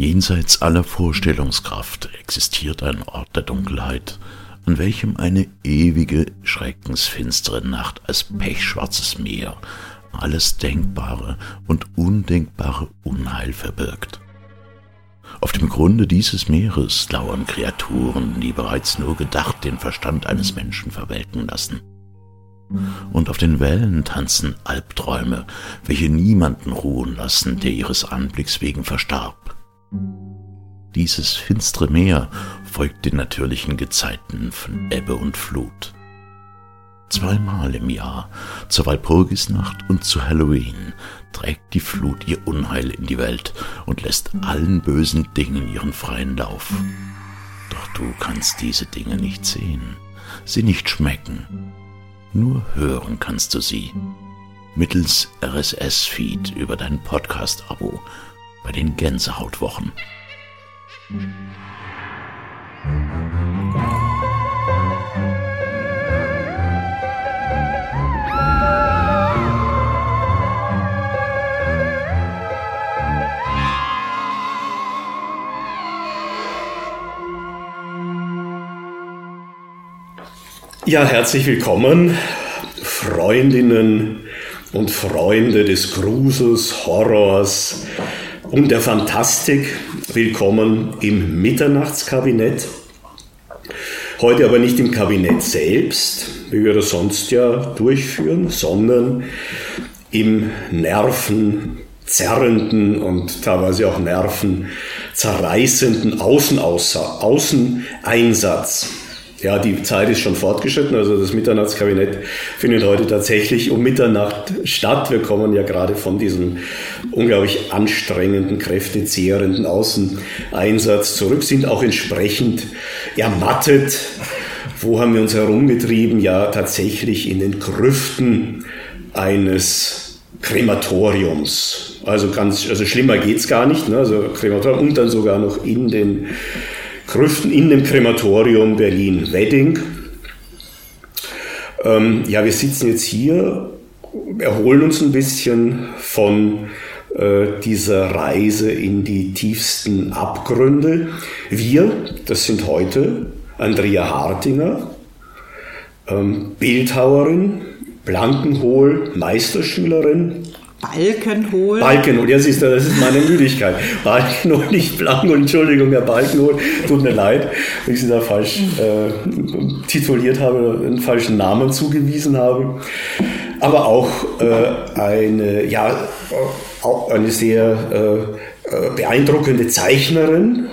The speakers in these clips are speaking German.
Jenseits aller Vorstellungskraft existiert ein Ort der Dunkelheit, an welchem eine ewige, schreckensfinstere Nacht als pechschwarzes Meer alles Denkbare und Undenkbare Unheil verbirgt. Auf dem Grunde dieses Meeres lauern Kreaturen, die bereits nur gedacht den Verstand eines Menschen verwelken lassen. Und auf den Wellen tanzen Albträume, welche niemanden ruhen lassen, der ihres Anblicks wegen verstarb. Dieses finstere Meer folgt den natürlichen Gezeiten von Ebbe und Flut. Zweimal im Jahr, zur Walpurgisnacht und zu Halloween, trägt die Flut ihr Unheil in die Welt und lässt allen bösen Dingen ihren freien Lauf. Doch du kannst diese Dinge nicht sehen, sie nicht schmecken, nur hören kannst du sie. Mittels RSS-Feed über dein Podcast-Abo bei den Gänsehautwochen. Ja, herzlich willkommen, Freundinnen und Freunde des Grusels, Horrors und der Fantastik. Willkommen im Mitternachtskabinett. Heute aber nicht im Kabinett selbst, wie wir das sonst ja durchführen, sondern im nervenzerrenden und teilweise auch nervenzerreißenden Außeneinsatz ja, die Zeit ist schon fortgeschritten. Also das Mitternachtskabinett findet heute tatsächlich um Mitternacht statt. Wir kommen ja gerade von diesem unglaublich anstrengenden, kräftezehrenden Außeneinsatz zurück, sind auch entsprechend ermattet. Wo haben wir uns herumgetrieben? Ja, tatsächlich in den Grüften eines Krematoriums. Also ganz, also schlimmer geht's gar nicht. Ne? Also Krematorium und dann sogar noch in den Grüften in dem Krematorium Berlin-Wedding. Ähm, ja, wir sitzen jetzt hier, erholen uns ein bisschen von äh, dieser Reise in die tiefsten Abgründe. Wir, das sind heute Andrea Hartinger, ähm, Bildhauerin, Blankenhol, Meisterschülerin, Balkenhol. Balkenhol, ja siehst du, das ist meine Müdigkeit. Balkenhol, nicht Blankenhol, Entschuldigung, Herr Balkenhol, tut mir leid, wenn ich Sie da falsch äh, tituliert habe, einen falschen Namen zugewiesen habe. Aber auch äh, eine, ja, auch eine sehr äh, beeindruckende Zeichnerin.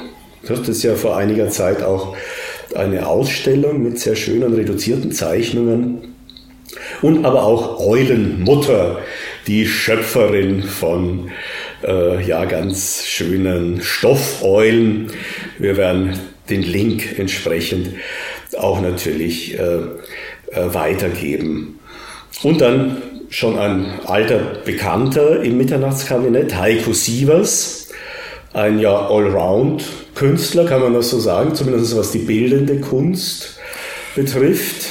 Das ist ja vor einiger Zeit auch eine Ausstellung mit sehr schönen reduzierten Zeichnungen. Und aber auch Eulenmutter die Schöpferin von äh, ja, ganz schönen Stoffeulen. Wir werden den Link entsprechend auch natürlich äh, äh, weitergeben. Und dann schon ein alter Bekannter im Mitternachtskabinett, Heiko Sievers, ein ja Allround-Künstler, kann man das so sagen, zumindest was die bildende Kunst betrifft.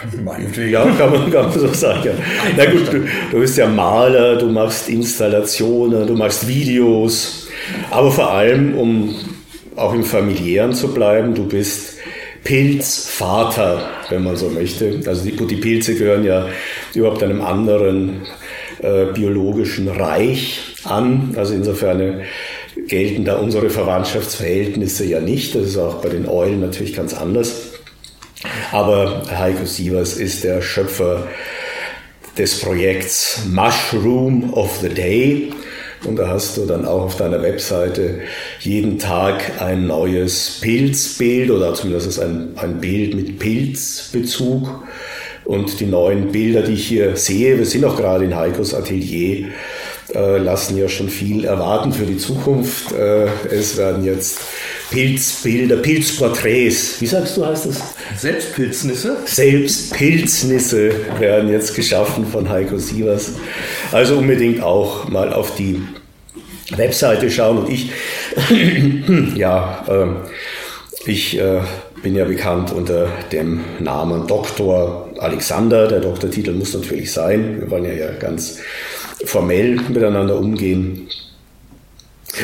Ja, kann man, kann man so sagen. Na gut, du, du bist ja Maler, du machst Installationen, du machst Videos, aber vor allem, um auch im familiären zu bleiben, du bist Pilzvater, wenn man so möchte. Also die, die Pilze gehören ja überhaupt einem anderen äh, biologischen Reich an. Also insofern gelten da unsere Verwandtschaftsverhältnisse ja nicht. Das ist auch bei den Eulen natürlich ganz anders. Aber Heiko Sievers ist der Schöpfer des Projekts Mushroom of the Day. Und da hast du dann auch auf deiner Webseite jeden Tag ein neues Pilzbild oder zumindest ein, ein Bild mit Pilzbezug. Und die neuen Bilder, die ich hier sehe, wir sind auch gerade in Heikos Atelier, äh, lassen ja schon viel erwarten für die Zukunft. Äh, es werden jetzt Pilzbilder, Pilzporträts, wie sagst du, heißt das? Selbstpilznisse? Selbstpilznisse werden jetzt geschaffen von Heiko Sievers. Also unbedingt auch mal auf die Webseite schauen. Und ich, ja, äh, ich bin ja bekannt unter dem Namen Dr. Alexander. Der Doktortitel muss natürlich sein. Wir wollen ja, ja ganz formell miteinander umgehen.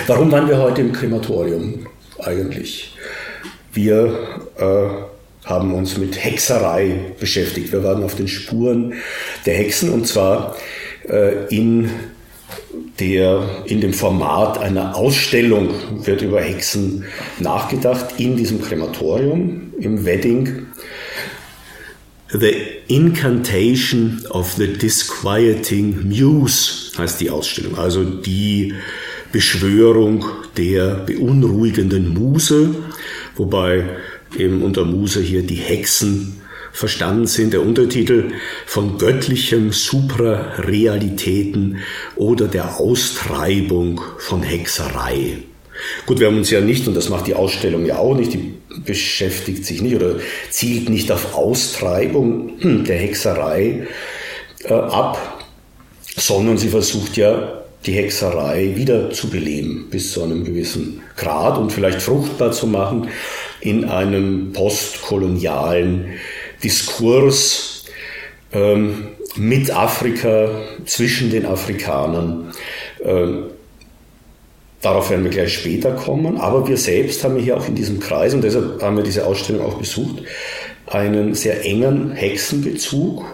Warum waren wir heute im Krematorium eigentlich? Wir äh, haben uns mit Hexerei beschäftigt. Wir waren auf den Spuren der Hexen und zwar äh, in der in dem Format einer Ausstellung wird über Hexen nachgedacht in diesem Krematorium im Wedding. The Incantation of the Disquieting Muse heißt die Ausstellung, also die Beschwörung der beunruhigenden Muse, wobei eben unter Muse hier die Hexen verstanden sind. Der Untertitel von göttlichem Suprarealitäten oder der Austreibung von Hexerei. Gut, wir haben uns ja nicht, und das macht die Ausstellung ja auch nicht, die beschäftigt sich nicht oder zielt nicht auf Austreibung der Hexerei äh, ab, sondern sie versucht ja die Hexerei wieder zu beleben bis zu einem gewissen Grad und vielleicht fruchtbar zu machen in einem postkolonialen Diskurs ähm, mit Afrika, zwischen den Afrikanern. Ähm, darauf werden wir gleich später kommen, aber wir selbst haben hier auch in diesem Kreis, und deshalb haben wir diese Ausstellung auch besucht, einen sehr engen Hexenbezug.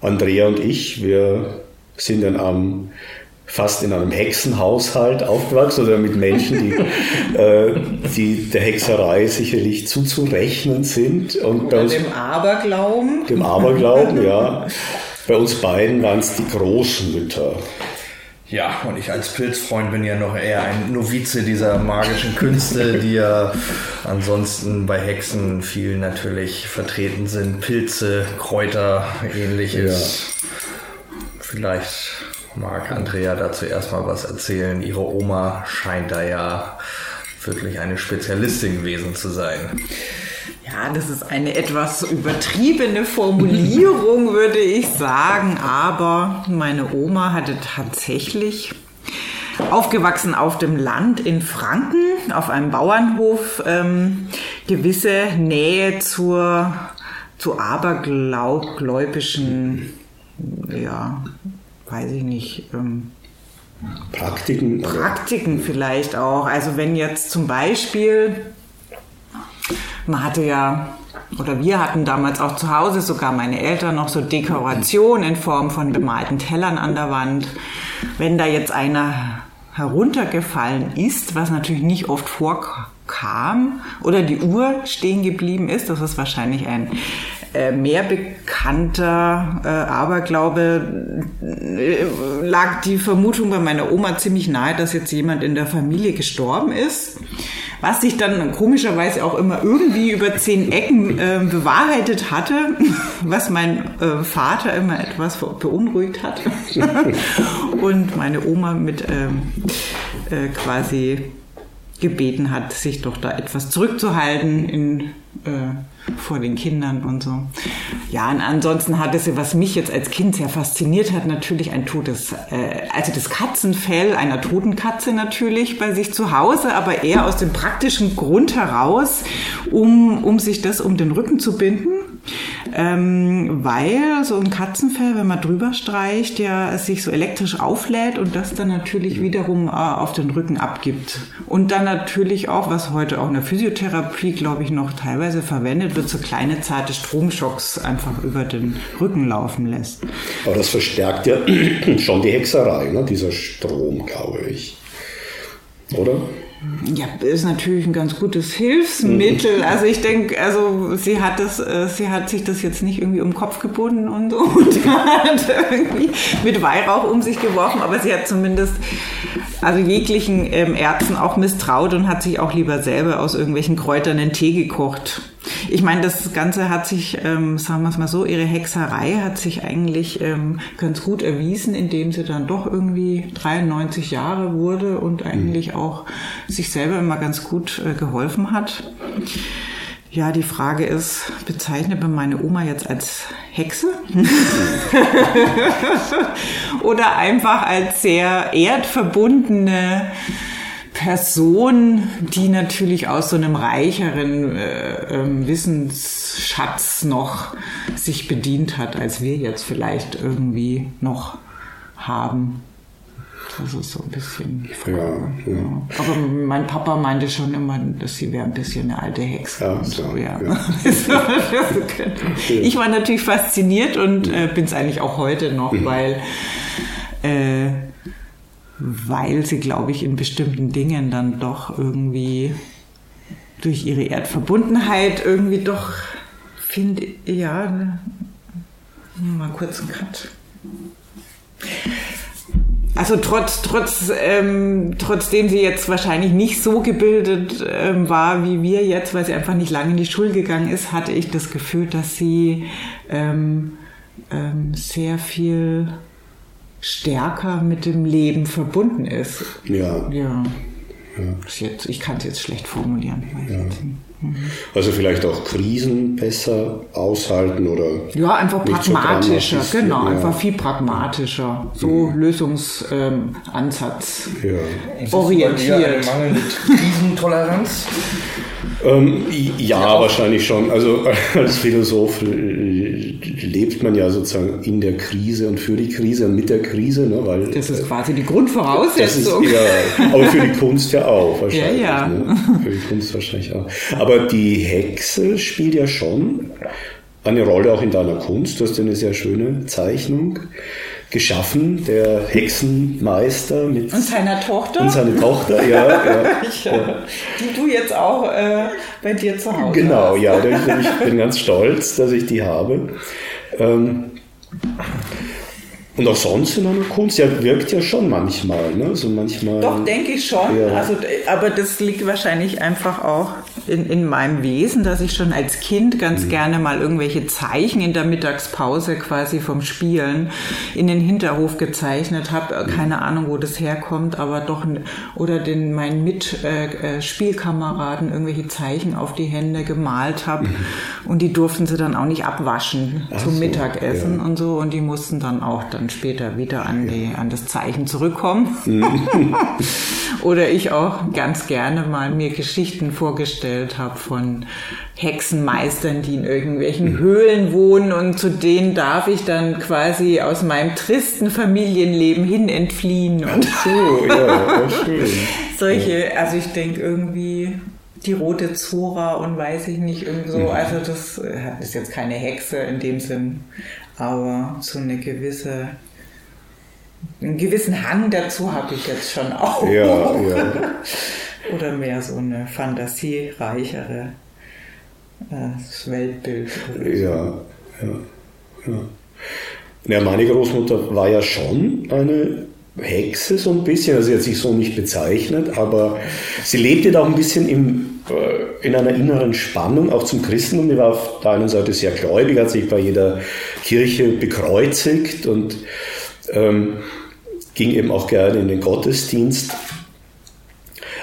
Andrea und ich, wir sind dann am fast in einem Hexenhaushalt aufgewachsen oder mit Menschen, die, äh, die der Hexerei sicherlich zuzurechnen sind. Und oder uns, dem Aberglauben. Dem Aberglauben, ja. Bei uns beiden waren es die Großmütter. Ja, und ich als Pilzfreund bin ja noch eher ein Novize dieser magischen Künste, die ja ansonsten bei Hexen viel natürlich vertreten sind. Pilze, Kräuter, ähnliches. Ja. Vielleicht mag Andrea dazu erstmal was erzählen. Ihre Oma scheint da ja wirklich eine Spezialistin gewesen zu sein. Ja, das ist eine etwas übertriebene Formulierung, würde ich sagen. Aber meine Oma hatte tatsächlich aufgewachsen auf dem Land in Franken, auf einem Bauernhof, ähm, gewisse Nähe zur, zu abergläubischen ja, weiß ich nicht, ähm, Praktiken. Praktiken vielleicht auch. Also wenn jetzt zum Beispiel, man hatte ja, oder wir hatten damals auch zu Hause, sogar meine Eltern, noch so Dekoration in Form von bemalten Tellern an der Wand. Wenn da jetzt einer heruntergefallen ist, was natürlich nicht oft vorkam, oder die Uhr stehen geblieben ist, das ist wahrscheinlich ein äh, mehr bekannter äh, Aberglaube äh, lag die Vermutung bei meiner Oma ziemlich nahe, dass jetzt jemand in der Familie gestorben ist. Was sich dann komischerweise auch immer irgendwie über zehn Ecken äh, bewahrheitet hatte, was mein äh, Vater immer etwas beunruhigt hat. Und meine Oma mit ähm, äh, quasi gebeten hat, sich doch da etwas zurückzuhalten in äh, vor den Kindern und so. Ja, und ansonsten hat es, was mich jetzt als Kind sehr fasziniert hat, natürlich ein totes, äh, also das Katzenfell einer toten Katze natürlich bei sich zu Hause, aber eher aus dem praktischen Grund heraus, um, um sich das um den Rücken zu binden ähm, weil so ein Katzenfell, wenn man drüber streicht, ja sich so elektrisch auflädt und das dann natürlich wiederum äh, auf den Rücken abgibt. Und dann natürlich auch, was heute auch in der Physiotherapie, glaube ich, noch teilweise verwendet wird, so kleine zarte Stromschocks einfach über den Rücken laufen lässt. Aber das verstärkt ja schon die Hexerei, ne? dieser Strom, glaube ich. Oder? Ja, ist natürlich ein ganz gutes Hilfsmittel. Also ich denke, also sie hat das, äh, sie hat sich das jetzt nicht irgendwie um den Kopf gebunden und so und hat irgendwie mit Weihrauch um sich geworfen, aber sie hat zumindest also jeglichen ähm, Ärzten auch misstraut und hat sich auch lieber selber aus irgendwelchen Kräutern einen Tee gekocht. Ich meine, das Ganze hat sich, ähm, sagen wir es mal so, ihre Hexerei hat sich eigentlich ähm, ganz gut erwiesen, indem sie dann doch irgendwie 93 Jahre wurde und eigentlich mhm. auch sich selber immer ganz gut äh, geholfen hat. Ja, die Frage ist, bezeichnet man meine Oma jetzt als Hexe? Oder einfach als sehr erdverbundene Person, die natürlich aus so einem reicheren äh, äh, Wissensschatz noch sich bedient hat, als wir jetzt vielleicht irgendwie noch haben. Das ist so ein bisschen die Frage. Ja, ja. Aber mein Papa meinte schon immer, dass sie wäre ein bisschen eine alte Hexe. Ja, und so, ja. ich war natürlich fasziniert und äh, bin es eigentlich auch heute noch, Mhm. weil, äh, weil sie, glaube ich, in bestimmten Dingen dann doch irgendwie durch ihre Erdverbundenheit irgendwie doch, finde ja, ne, mal kurz einen Cut. Also trotz, trotz, ähm, trotzdem sie jetzt wahrscheinlich nicht so gebildet ähm, war wie wir jetzt, weil sie einfach nicht lange in die Schule gegangen ist, hatte ich das Gefühl, dass sie ähm, ähm, sehr viel stärker mit dem Leben verbunden ist. Ja. Ja. Ist Jetzt, ich kann es jetzt schlecht formulieren. Weiß Ja. Also vielleicht auch Krisen besser aushalten oder. Ja, einfach so pragmatischer, dramatisch, genau, ja. einfach viel pragmatischer. So Lösungsansatz Ist es bei dir eine orientiert. mangelnde Krisentoleranz? Ähm, ja, wahrscheinlich schon. Also als Philosoph äh, lebt man ja sozusagen in der Krise und für die Krise und mit der Krise, ne, weil Das ist quasi die das ist Grundvoraussetzung. ja, aber für die Kunst ja auch wahrscheinlich. Ja, ja. Ne? Für die Kunst wahrscheinlich auch. Aber die Hexe spielt ja schon eine Rolle auch in deiner Kunst. Du hast eine sehr schöne Zeichnung geschaffen, der Hexenmeister mit Und seiner Tochter, und seine Tochter, ja, ja. Äh, die du jetzt auch äh, bei dir zu Hause Genau, hast. ja, ich bin ganz stolz, dass ich die habe. Ähm, und auch sonst in einer Kunst, ja, wirkt ja schon manchmal, ne? So manchmal. Doch, denke ich schon. Ja. Also, aber das liegt wahrscheinlich einfach auch in, in meinem Wesen, dass ich schon als Kind ganz gerne mal irgendwelche Zeichen in der Mittagspause quasi vom Spielen in den Hinterhof gezeichnet habe. Keine Ahnung, wo das herkommt, aber doch, oder den meinen Mitspielkameraden äh, Spielkameraden irgendwelche Zeichen auf die Hände gemalt habe. Und die durften sie dann auch nicht abwaschen Ach zum so, Mittagessen ja. und so. Und die mussten dann auch dann später wieder an, die, an das Zeichen zurückkommen. Oder ich auch ganz gerne mal mir Geschichten vorgestellt habe von Hexenmeistern, die in irgendwelchen Höhlen wohnen und zu denen darf ich dann quasi aus meinem tristen Familienleben hin entfliehen und So, ja, schön. solche, also ich denke irgendwie die rote Zora und weiß ich nicht, irgendwie so, also das äh, ist jetzt keine Hexe in dem Sinn, aber so eine gewisse, einen gewissen Hang dazu habe ich jetzt schon auch. Ja, ja. Oder mehr so eine fantasiereichere äh, Weltbild. Ja, ja, ja. Ja, meine Großmutter war ja schon eine Hexe so ein bisschen, also sie hat sich so nicht bezeichnet, aber sie lebte da auch ein bisschen im, äh, in einer inneren Spannung, auch zum Christentum. Die war auf der einen Seite sehr gläubig, hat sich bei jeder Kirche bekreuzigt und ähm, ging eben auch gerne in den Gottesdienst.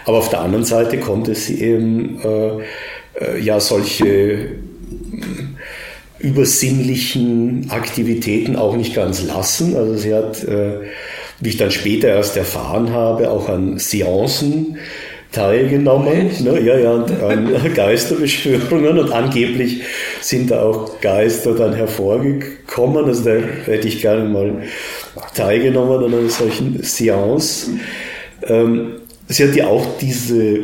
Aber auf der anderen Seite konnte sie eben äh, äh, ja solche übersinnlichen Aktivitäten auch nicht ganz lassen. Also sie hat, äh, wie ich dann später erst erfahren habe, auch an Seancen teilgenommen, ne, ja, ja, an Geisterbeschwörungen und angeblich sind da auch Geister dann hervorgekommen. Also da hätte ich gerne mal teilgenommen an einer solchen Seance. Ähm, sie hat ja auch diese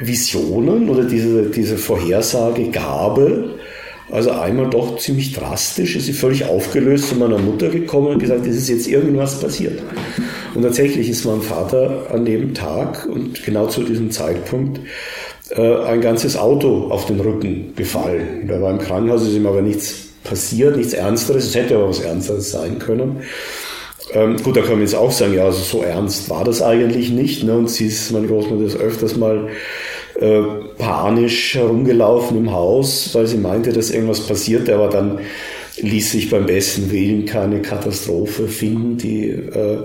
Visionen oder diese, diese Vorhersagegabe, also einmal doch ziemlich drastisch, ist sie völlig aufgelöst zu meiner Mutter gekommen und gesagt, es ist jetzt irgendwas passiert. Und tatsächlich ist meinem Vater an dem Tag und genau zu diesem Zeitpunkt äh, ein ganzes Auto auf den Rücken gefallen. Der war im Krankenhaus, ist ihm aber nichts passiert, nichts Ernsteres. Es hätte aber was Ernsteres sein können. Ähm, gut, da kann man jetzt auch sagen, ja, also so ernst war das eigentlich nicht. Ne? Und sie ist, meine Großmutter ist öfters mal äh, panisch herumgelaufen im Haus, weil sie meinte, dass irgendwas passierte, aber dann ließ sich beim besten Willen keine Katastrophe finden, die äh,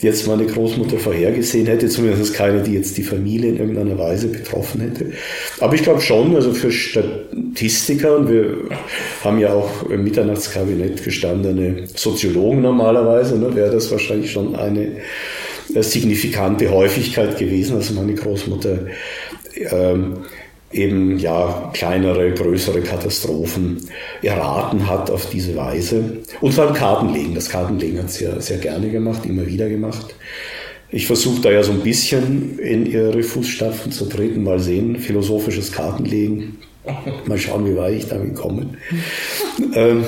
jetzt meine Großmutter vorhergesehen hätte, zumindest keine, die jetzt die Familie in irgendeiner Weise betroffen hätte. Aber ich glaube schon, also für Statistiker, und wir haben ja auch im Mitternachtskabinett gestandene Soziologen normalerweise, ne, wäre das wahrscheinlich schon eine äh, signifikante Häufigkeit gewesen. Also meine Großmutter ähm, eben ja kleinere, größere Katastrophen erraten hat auf diese Weise. Und vor allem Kartenlegen. Das Kartenlegen hat sie ja sehr gerne gemacht, immer wieder gemacht. ich versuche da ja so ein bisschen in ihre Fußstapfen zu treten, mal sehen, philosophisches Kartenlegen. Mal schauen, wie weit ich damit komme. ähm,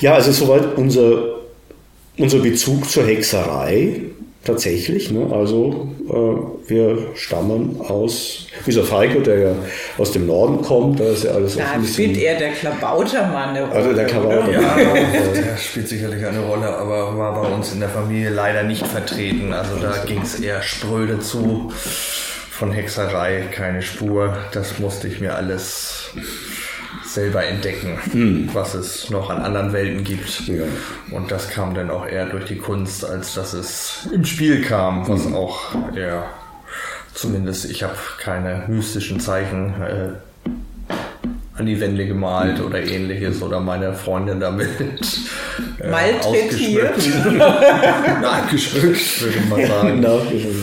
ja, also soweit unser, unser Bezug zur Hexerei tatsächlich. Ne? Also äh, wir stammen aus, dieser Falco, der ja aus dem Norden kommt, da ist ja alles Da spielt eher der Klabautermann eine Rolle. Also der Klabautermann. Ja, der spielt sicherlich eine Rolle, aber war bei uns in der Familie leider nicht vertreten. Also da ging es eher spröde zu. Von Hexerei keine Spur. Das musste ich mir alles selber entdecken, hm. was es noch an anderen Welten gibt. Ja. Und das kam dann auch eher durch die Kunst, als dass es im Spiel kam, was hm. auch eher, zumindest ich habe keine mystischen Zeichen äh, an die Wände gemalt oder ähnliches oder meine Freundin damit äh, Malträtiert. Nachgeschmückt, würde man sagen. Nachgeschmückt.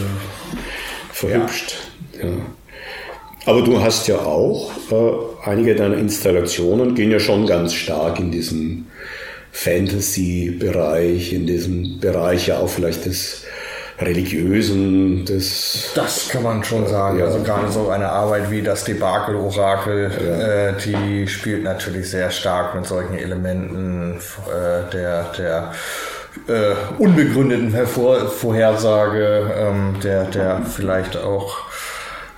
Verhübscht. Ja. Aber du hast ja auch, äh, einige deiner Installationen gehen ja schon ganz stark in diesen Fantasy-Bereich, in diesem Bereich ja auch vielleicht des Religiösen, des... Das kann man schon sagen. Ja. Also gerade so eine Arbeit wie das Debakel-Orakel, ja. äh, die spielt natürlich sehr stark mit solchen Elementen äh, der... der äh, unbegründeten Hervor Vorhersage, ähm, der, der vielleicht auch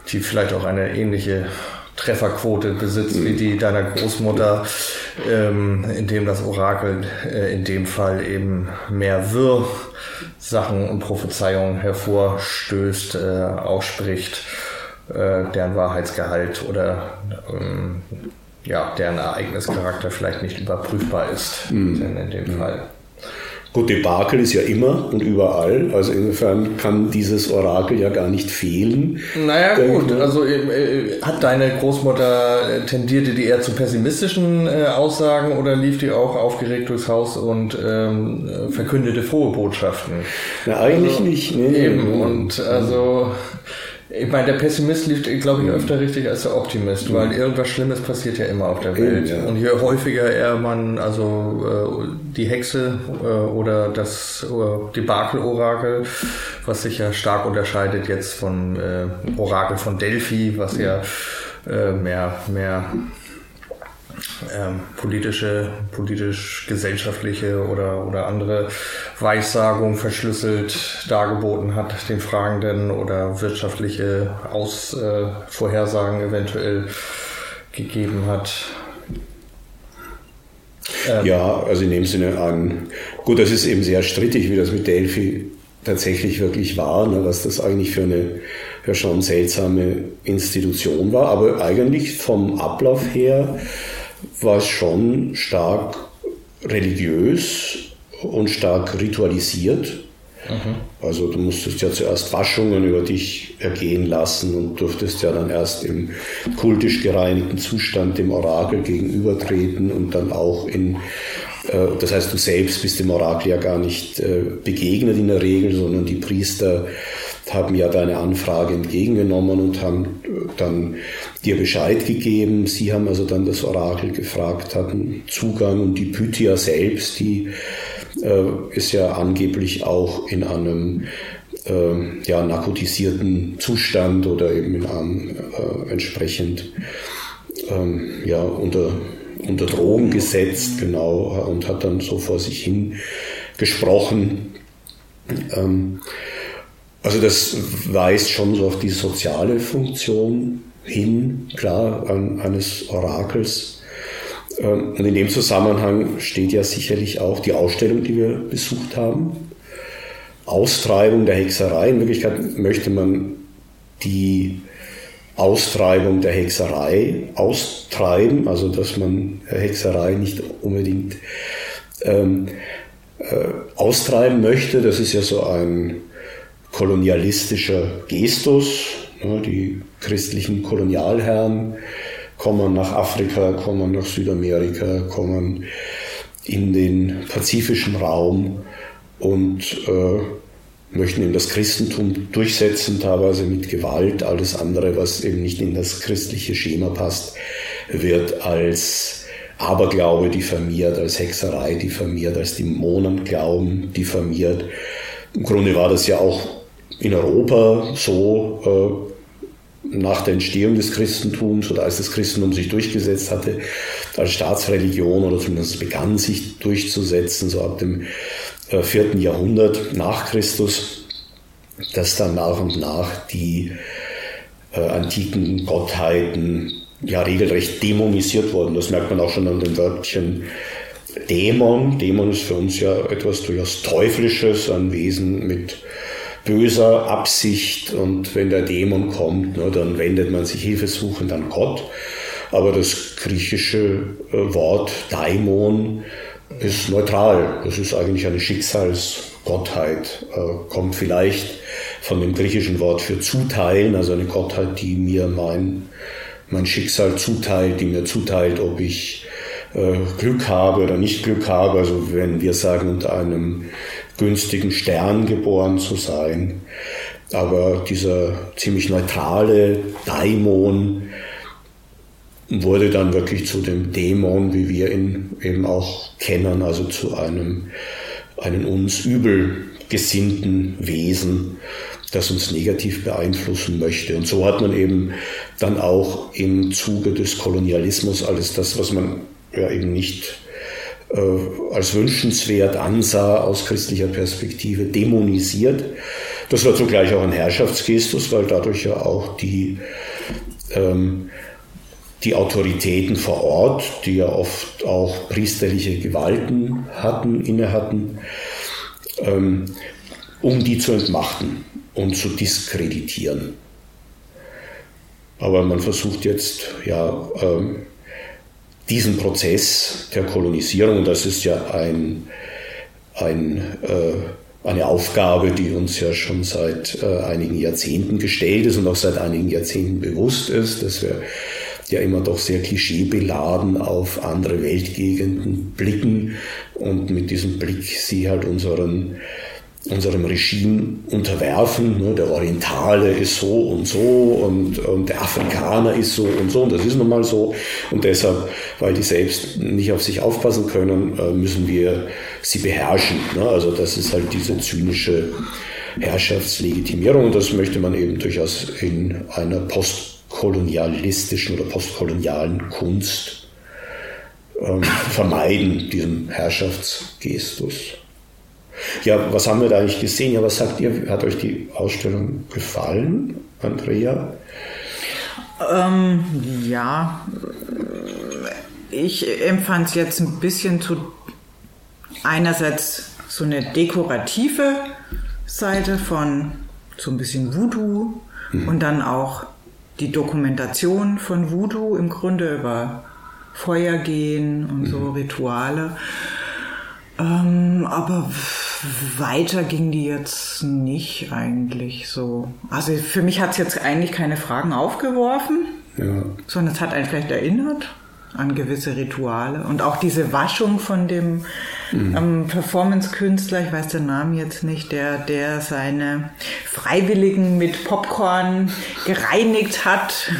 die vielleicht auch eine ähnliche Trefferquote besitzt wie die deiner Großmutter, ähm, in dem das Orakel äh, in dem Fall eben mehr Wirr Sachen und Prophezeiungen hervorstößt, äh, ausspricht, äh, deren Wahrheitsgehalt oder ähm, ja, deren Ereignischarakter vielleicht nicht überprüfbar ist mhm. in dem mhm. Fall. Gut, Debakel ist ja immer und überall, also insofern kann dieses Orakel ja gar nicht fehlen. Naja gut, also äh, hat deine Großmutter, äh, tendierte die eher zu pessimistischen äh, Aussagen oder lief die auch aufgeregt durchs Haus und ähm, verkündete frohe Botschaften? Na eigentlich also, nicht. Nee, eben, und also... Ich meine, der Pessimist liegt, glaube ich, öfter richtig als der Optimist, weil irgendwas Schlimmes passiert ja immer auf der Welt. Ja. Und je häufiger er man, also äh, die Hexe äh, oder das äh, Debakel-Orakel, was sich ja stark unterscheidet jetzt vom äh, Orakel von Delphi, was ja äh, mehr, mehr ähm, politische, politisch-gesellschaftliche oder, oder andere Weissagung verschlüsselt dargeboten hat, den Fragenden oder wirtschaftliche Aus, äh, Vorhersagen eventuell gegeben hat. Ähm, ja, also in dem Sinne an. Gut, das ist eben sehr strittig, wie das mit Delphi tatsächlich wirklich war, ne, was das eigentlich für eine ja schon seltsame Institution war, aber eigentlich vom Ablauf her war es schon stark religiös und stark ritualisiert. Mhm. Also du musstest ja zuerst Waschungen über dich ergehen lassen und durftest ja dann erst im kultisch gereinigten Zustand dem Orakel gegenübertreten und dann auch in, äh, das heißt du selbst bist dem Orakel ja gar nicht äh, begegnet in der Regel, sondern die Priester haben ja deine Anfrage entgegengenommen und haben dann dir Bescheid gegeben. Sie haben also dann das Orakel gefragt, hatten Zugang und die Pythia selbst, die äh, ist ja angeblich auch in einem äh, ja, narkotisierten Zustand oder eben in einem äh, entsprechend ähm, ja, unter, unter Drogen gesetzt, genau, und hat dann so vor sich hin gesprochen. Ähm, also das weist schon so auf die soziale Funktion hin, klar, an, eines Orakels. Ähm, und in dem Zusammenhang steht ja sicherlich auch die Ausstellung, die wir besucht haben. Austreibung der Hexerei. In Wirklichkeit möchte man die Austreibung der Hexerei austreiben, also dass man Hexerei nicht unbedingt ähm, äh, austreiben möchte. Das ist ja so ein kolonialistischer Gestus. Die christlichen Kolonialherren kommen nach Afrika, kommen nach Südamerika, kommen in den pazifischen Raum und äh, möchten eben das Christentum durchsetzen, teilweise mit Gewalt. Alles andere, was eben nicht in das christliche Schema passt, wird als Aberglaube diffamiert, als Hexerei diffamiert, als Dämonenglauben diffamiert. Im Grunde war das ja auch in Europa so äh, nach der Entstehung des Christentums oder als das Christentum sich durchgesetzt hatte als Staatsreligion oder zumindest begann sich durchzusetzen, so ab dem äh, vierten Jahrhundert nach Christus, dass dann nach und nach die äh, antiken Gottheiten ja regelrecht dämonisiert wurden. Das merkt man auch schon an dem Wörtchen Dämon. Dämon ist für uns ja etwas durchaus Teuflisches, ein Wesen mit böser Absicht und wenn der Dämon kommt, ne, dann wendet man sich hilfesuchend an Gott. Aber das griechische äh, Wort Daimon ist neutral. Das ist eigentlich eine Schicksalsgottheit. Äh, kommt vielleicht von dem griechischen Wort für zuteilen, also eine Gottheit, die mir mein, mein Schicksal zuteilt, die mir zuteilt, ob ich äh, Glück habe oder nicht Glück habe. Also wenn wir sagen, unter einem günstigen Stern geboren zu sein. Aber dieser ziemlich neutrale Daimon wurde dann wirklich zu dem Dämon, wie wir ihn eben auch kennen, also zu einem, einem uns übel gesinnten Wesen, das uns negativ beeinflussen möchte. Und so hat man eben dann auch im Zuge des Kolonialismus alles das, was man ja eben nicht als wünschenswert ansah aus christlicher Perspektive, dämonisiert. Das war zugleich auch ein Herrschaftsgestus, weil dadurch ja auch die, ähm, die Autoritäten vor Ort, die ja oft auch priesterliche Gewalten hatten, inne hatten, ähm, um die zu entmachten und zu diskreditieren. Aber man versucht jetzt ja ähm, diesen Prozess der Kolonisierung, das ist ja ein, ein, äh, eine Aufgabe, die uns ja schon seit äh, einigen Jahrzehnten gestellt ist und auch seit einigen Jahrzehnten bewusst ist, dass wir ja immer doch sehr klischeebeladen auf andere Weltgegenden blicken und mit diesem Blick sie halt unseren unserem Regime unterwerfen. Ne? Der Orientale ist so und so und, und, der Afrikaner ist so und so und das ist nun mal so. Und deshalb, weil die selbst nicht auf sich aufpassen können, äh, müssen wir sie beherrschen. Ne? Also das ist halt diese zynische Herrschaftslegitimierung und das möchte man eben durchaus in einer postkolonialistischen oder postkolonialen Kunst ähm, vermeiden, diesem Herrschaftsgestus. Ja, was haben wir da eigentlich gesehen? Ja, was sagt ihr? Hat euch die Ausstellung gefallen, Andrea? Ähm, ja, ich empfand es jetzt ein bisschen zu einerseits so eine dekorative Seite von so ein bisschen Voodoo mhm. und dann auch die Dokumentation von Voodoo im Grunde über Feuer gehen und mhm. so Rituale. Ähm, aber weiter ging die jetzt nicht eigentlich so. Also für mich hat es jetzt eigentlich keine Fragen aufgeworfen, ja. sondern es hat einen vielleicht erinnert an gewisse Rituale und auch diese Waschung von dem mhm. ähm, Performance-Künstler, ich weiß den Namen jetzt nicht, der, der seine Freiwilligen mit Popcorn gereinigt hat.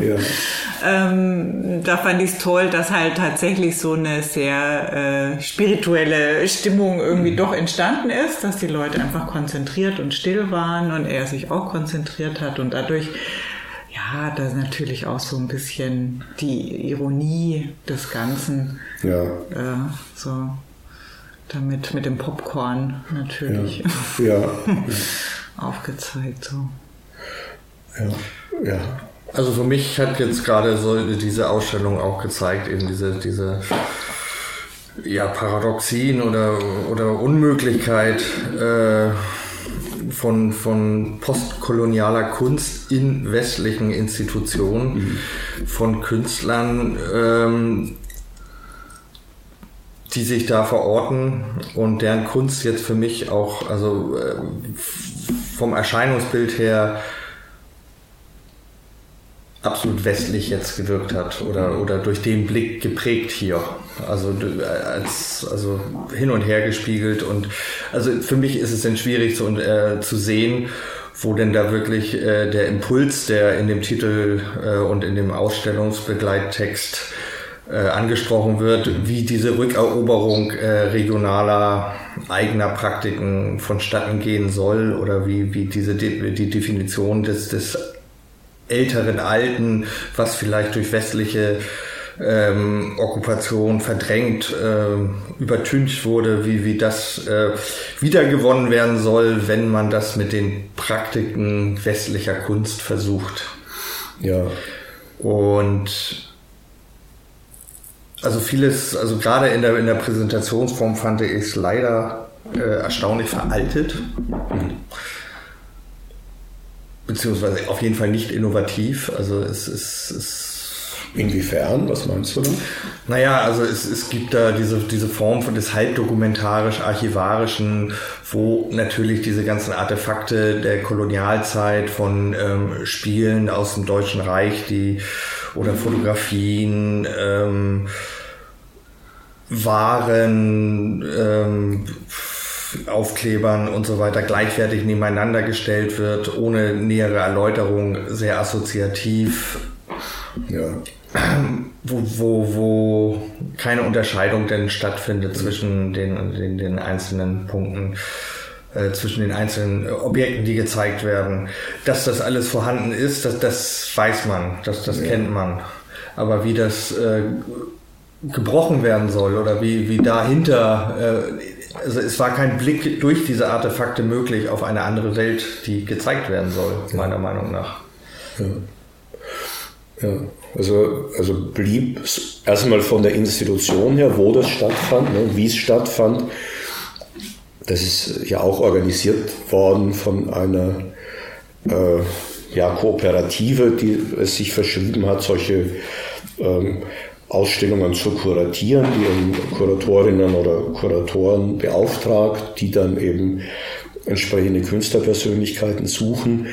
ja. ähm, da fand ich es toll, dass halt tatsächlich so eine sehr äh, spirituelle Stimmung irgendwie mhm. doch entstanden ist, dass die Leute einfach konzentriert und still waren und er sich auch konzentriert hat und dadurch ja, da ist natürlich auch so ein bisschen die Ironie des Ganzen. Ja. Äh, so damit mit dem Popcorn natürlich ja. ja. aufgezeigt. So. Ja. ja. Also für mich hat jetzt gerade so diese Ausstellung auch gezeigt, eben diese, diese ja, Paradoxien oder, oder Unmöglichkeit äh, von, von postkolonialer Kunst in westlichen Institutionen, mhm. von Künstlern, ähm, die sich da verorten und deren Kunst jetzt für mich auch, also äh, vom Erscheinungsbild her, absolut westlich jetzt gewirkt hat oder, oder durch den Blick geprägt hier. Also als also hin und her gespiegelt und also für mich ist es dann schwierig zu, äh, zu sehen, wo denn da wirklich äh, der Impuls, der in dem Titel äh, und in dem Ausstellungsbegleittext äh, angesprochen wird, wie diese Rückeroberung äh, regionaler eigener Praktiken vonstatten gehen soll oder wie, wie diese De die Definition des, des älteren Alten, was vielleicht durch westliche ähm, Okkupation verdrängt, äh, übertüncht wurde, wie, wie das äh, wiedergewonnen werden soll, wenn man das mit den Praktiken westlicher Kunst versucht. Ja. Und also vieles, also gerade in der, in der Präsentationsform fand ich es leider äh, erstaunlich veraltet. Beziehungsweise auf jeden Fall nicht innovativ. Also es ist. Es Inwiefern? Was meinst du da? Naja, also es, es gibt da diese, diese Form von des halbdokumentarisch-archivarischen, wo natürlich diese ganzen Artefakte der Kolonialzeit von ähm, Spielen aus dem Deutschen Reich, die oder Fotografien, ähm, Waren, ähm, Aufklebern und so weiter gleichwertig nebeneinander gestellt wird, ohne nähere Erläuterung, sehr assoziativ. Ja. Wo, wo, wo keine Unterscheidung denn stattfindet zwischen den, den, den einzelnen Punkten, äh, zwischen den einzelnen Objekten, die gezeigt werden. Dass das alles vorhanden ist, das, das weiß man, das, das ja. kennt man. Aber wie das äh, gebrochen werden soll oder wie, wie dahinter, äh, also es war kein Blick durch diese Artefakte möglich auf eine andere Welt, die gezeigt werden soll, meiner Meinung nach. Ja. ja. Also, also blieb erstmal von der Institution her, wo das stattfand, ne, wie es stattfand. Das ist ja auch organisiert worden von einer äh, ja, Kooperative, die es sich verschrieben hat, solche ähm, Ausstellungen zu kuratieren, die eben Kuratorinnen oder Kuratoren beauftragt, die dann eben entsprechende Künstlerpersönlichkeiten suchen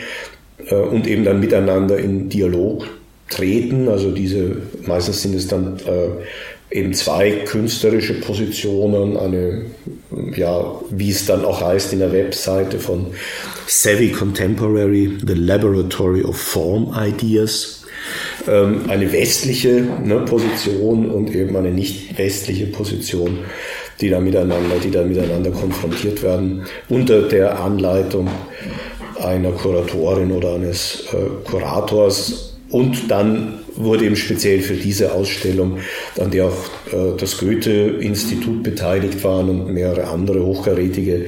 äh, und eben dann miteinander in Dialog treten. Also diese, meistens sind es dann äh, eben zwei künstlerische Positionen, eine, ja, wie es dann auch heißt in der Webseite von Savvy Contemporary, The Laboratory of Form Ideas, ähm, eine westliche ne, Position und eben eine nicht westliche Position, die da miteinander, die da miteinander konfrontiert werden, unter der Anleitung einer Kuratorin oder eines äh, Kurators. Und dann wurde eben speziell für diese Ausstellung, an der auch äh, das Goethe-Institut beteiligt waren und mehrere andere hochkarätige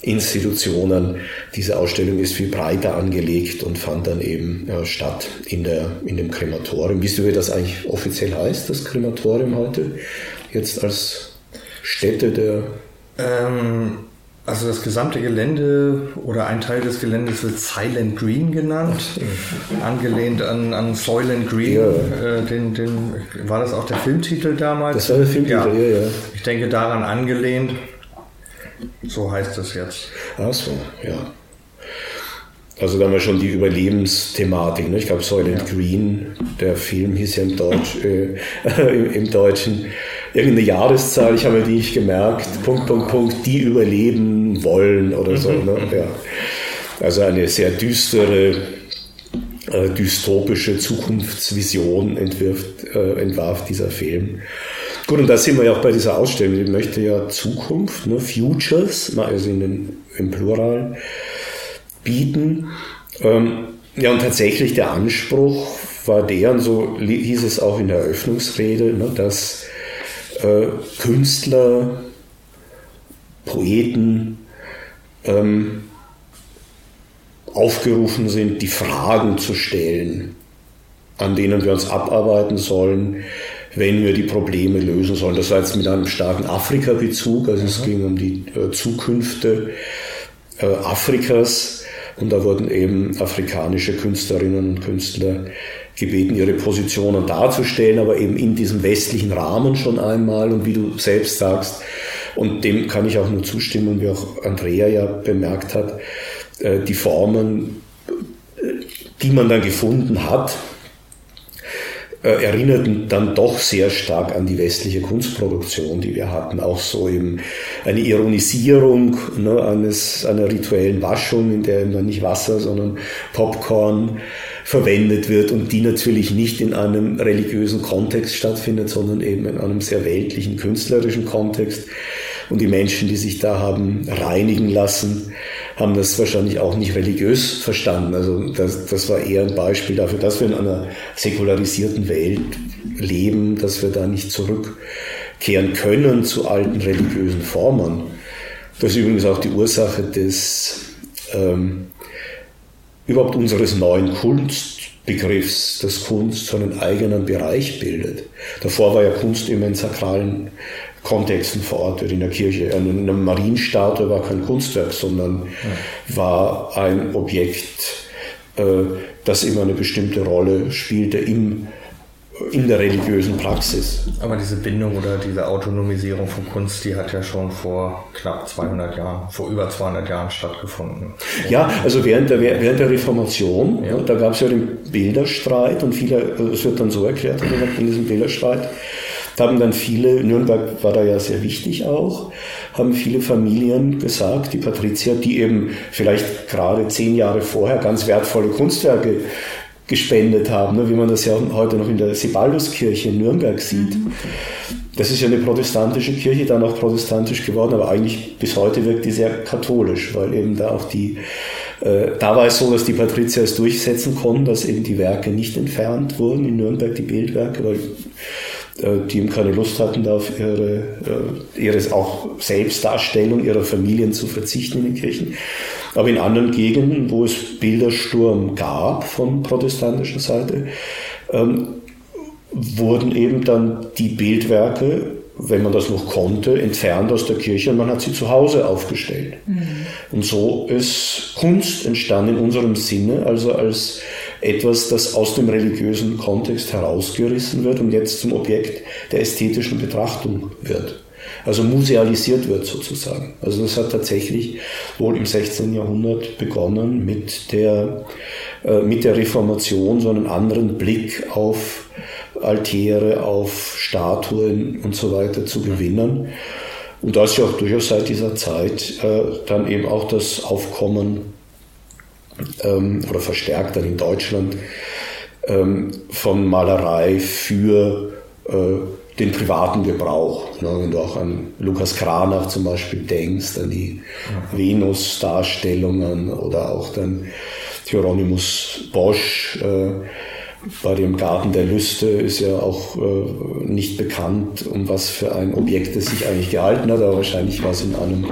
Institutionen. Diese Ausstellung ist viel breiter angelegt und fand dann eben ja, statt in, der, in dem Krematorium. Wisst ihr, wie das eigentlich offiziell heißt, das Krematorium heute? Jetzt als Stätte der... Ähm also das gesamte Gelände oder ein Teil des Geländes wird Silent Green genannt, angelehnt an, an Soylent Green. Ja. Äh, den, den, war das auch der Filmtitel damals? Das war der Filmtitel, ja. ja, ja. Ich denke daran angelehnt. So heißt das jetzt. Ach so, ja. Also da haben wir schon die Überlebensthematik. Ne? Ich glaube, Soylent ja. Green, der Film hieß ja im, Deutsch, äh, im, im Deutschen irgendeine Jahreszahl, ich habe die nicht gemerkt, Punkt, Punkt, Punkt, die überleben wollen oder so. Mhm. Ne? Ja. Also eine sehr düstere, äh, dystopische Zukunftsvision entwirft, äh, entwarf dieser Film. Gut, und da sind wir ja auch bei dieser Ausstellung. Die möchte ja Zukunft, ne, Futures, also in den, im Plural, bieten. Ähm, ja, und tatsächlich der Anspruch war der, und so hieß es auch in der Eröffnungsrede, ne, dass äh, Künstler, Poeten ähm, aufgerufen sind, die Fragen zu stellen, an denen wir uns abarbeiten sollen, wenn wir die Probleme lösen sollen. Das war jetzt mit einem starken Afrika-Bezug, also es ging um die äh, Zukünfte äh, Afrikas. Und da wurden eben afrikanische Künstlerinnen und Künstler gebeten, ihre Positionen darzustellen, aber eben in diesem westlichen Rahmen schon einmal. Und wie du selbst sagst, und dem kann ich auch nur zustimmen, wie auch Andrea ja bemerkt hat, äh, die Formen, die man dann gefunden hat, äh, erinnerten dann doch sehr stark an die westliche Kunstproduktion, die wir hatten. Auch so eben eine Ironisierung ne, eines, einer rituellen Waschung, in der dann nicht Wasser, sondern Popcorn verwendet wird und die natürlich nicht in einem religiösen Kontext stattfindet, sondern eben in einem sehr weltlichen, künstlerischen Kontext. Und die Menschen, die sich da haben reinigen lassen, haben das wahrscheinlich auch nicht religiös verstanden. Also das, das war eher ein Beispiel dafür, dass wir in einer säkularisierten Welt leben, dass wir da nicht zurückkehren können zu alten religiösen Formen. Das ist übrigens auch die Ursache des ähm, überhaupt unseres neuen Kunstbegriffs, dass Kunst so einen eigenen Bereich bildet. Davor war ja Kunst immer in sakralen Kontexten verortet in der Kirche. Eine Marienstatue war kein Kunstwerk, sondern ja. war ein Objekt, äh, das immer eine bestimmte Rolle spielte im in der religiösen Praxis. Aber diese Bindung oder diese Autonomisierung von Kunst, die hat ja schon vor knapp 200 Jahren, vor über 200 Jahren stattgefunden. Ja, also während der, während der Reformation, ja. da gab es ja den Bilderstreit und viele, es wird dann so erklärt in diesem Bilderstreit, haben dann viele, Nürnberg war da ja sehr wichtig auch, haben viele Familien gesagt, die Patrizier, die eben vielleicht gerade zehn Jahre vorher ganz wertvolle Kunstwerke gespendet haben, ne, wie man das ja heute noch in der Sebalduskirche in Nürnberg sieht. Das ist ja eine protestantische Kirche, dann auch protestantisch geworden, aber eigentlich bis heute wirkt die sehr katholisch, weil eben da auch die, äh, da war es so, dass die Patrizier es durchsetzen konnten, dass eben die Werke nicht entfernt wurden in Nürnberg, die Bildwerke, weil die eben keine Lust hatten, da auf ihre, äh, ihre auch Selbstdarstellung ihrer Familien zu verzichten in den Kirchen. Aber in anderen Gegenden, wo es Bildersturm gab von protestantischer Seite, ähm, wurden eben dann die Bildwerke, wenn man das noch konnte, entfernt aus der Kirche und man hat sie zu Hause aufgestellt. Mhm. Und so ist Kunst entstanden in unserem Sinne, also als etwas, das aus dem religiösen Kontext herausgerissen wird und jetzt zum Objekt der ästhetischen Betrachtung wird. Also musealisiert wird sozusagen. Also das hat tatsächlich wohl im 16. Jahrhundert begonnen mit der, äh, mit der Reformation, so einen anderen Blick auf Altäre, auf Statuen und so weiter zu gewinnen. Und da ist ja auch durchaus seit dieser Zeit äh, dann eben auch das Aufkommen ähm, oder verstärkt dann in Deutschland ähm, von Malerei für äh, den privaten Gebrauch. Ne? Wenn du auch an Lukas Kranach zum Beispiel denkst, an die mhm. Venus-Darstellungen oder auch dann Hieronymus Bosch äh, bei dem Garten der Lüste ist ja auch äh, nicht bekannt, um was für ein Objekt es sich eigentlich gehalten hat, aber wahrscheinlich war es in einem,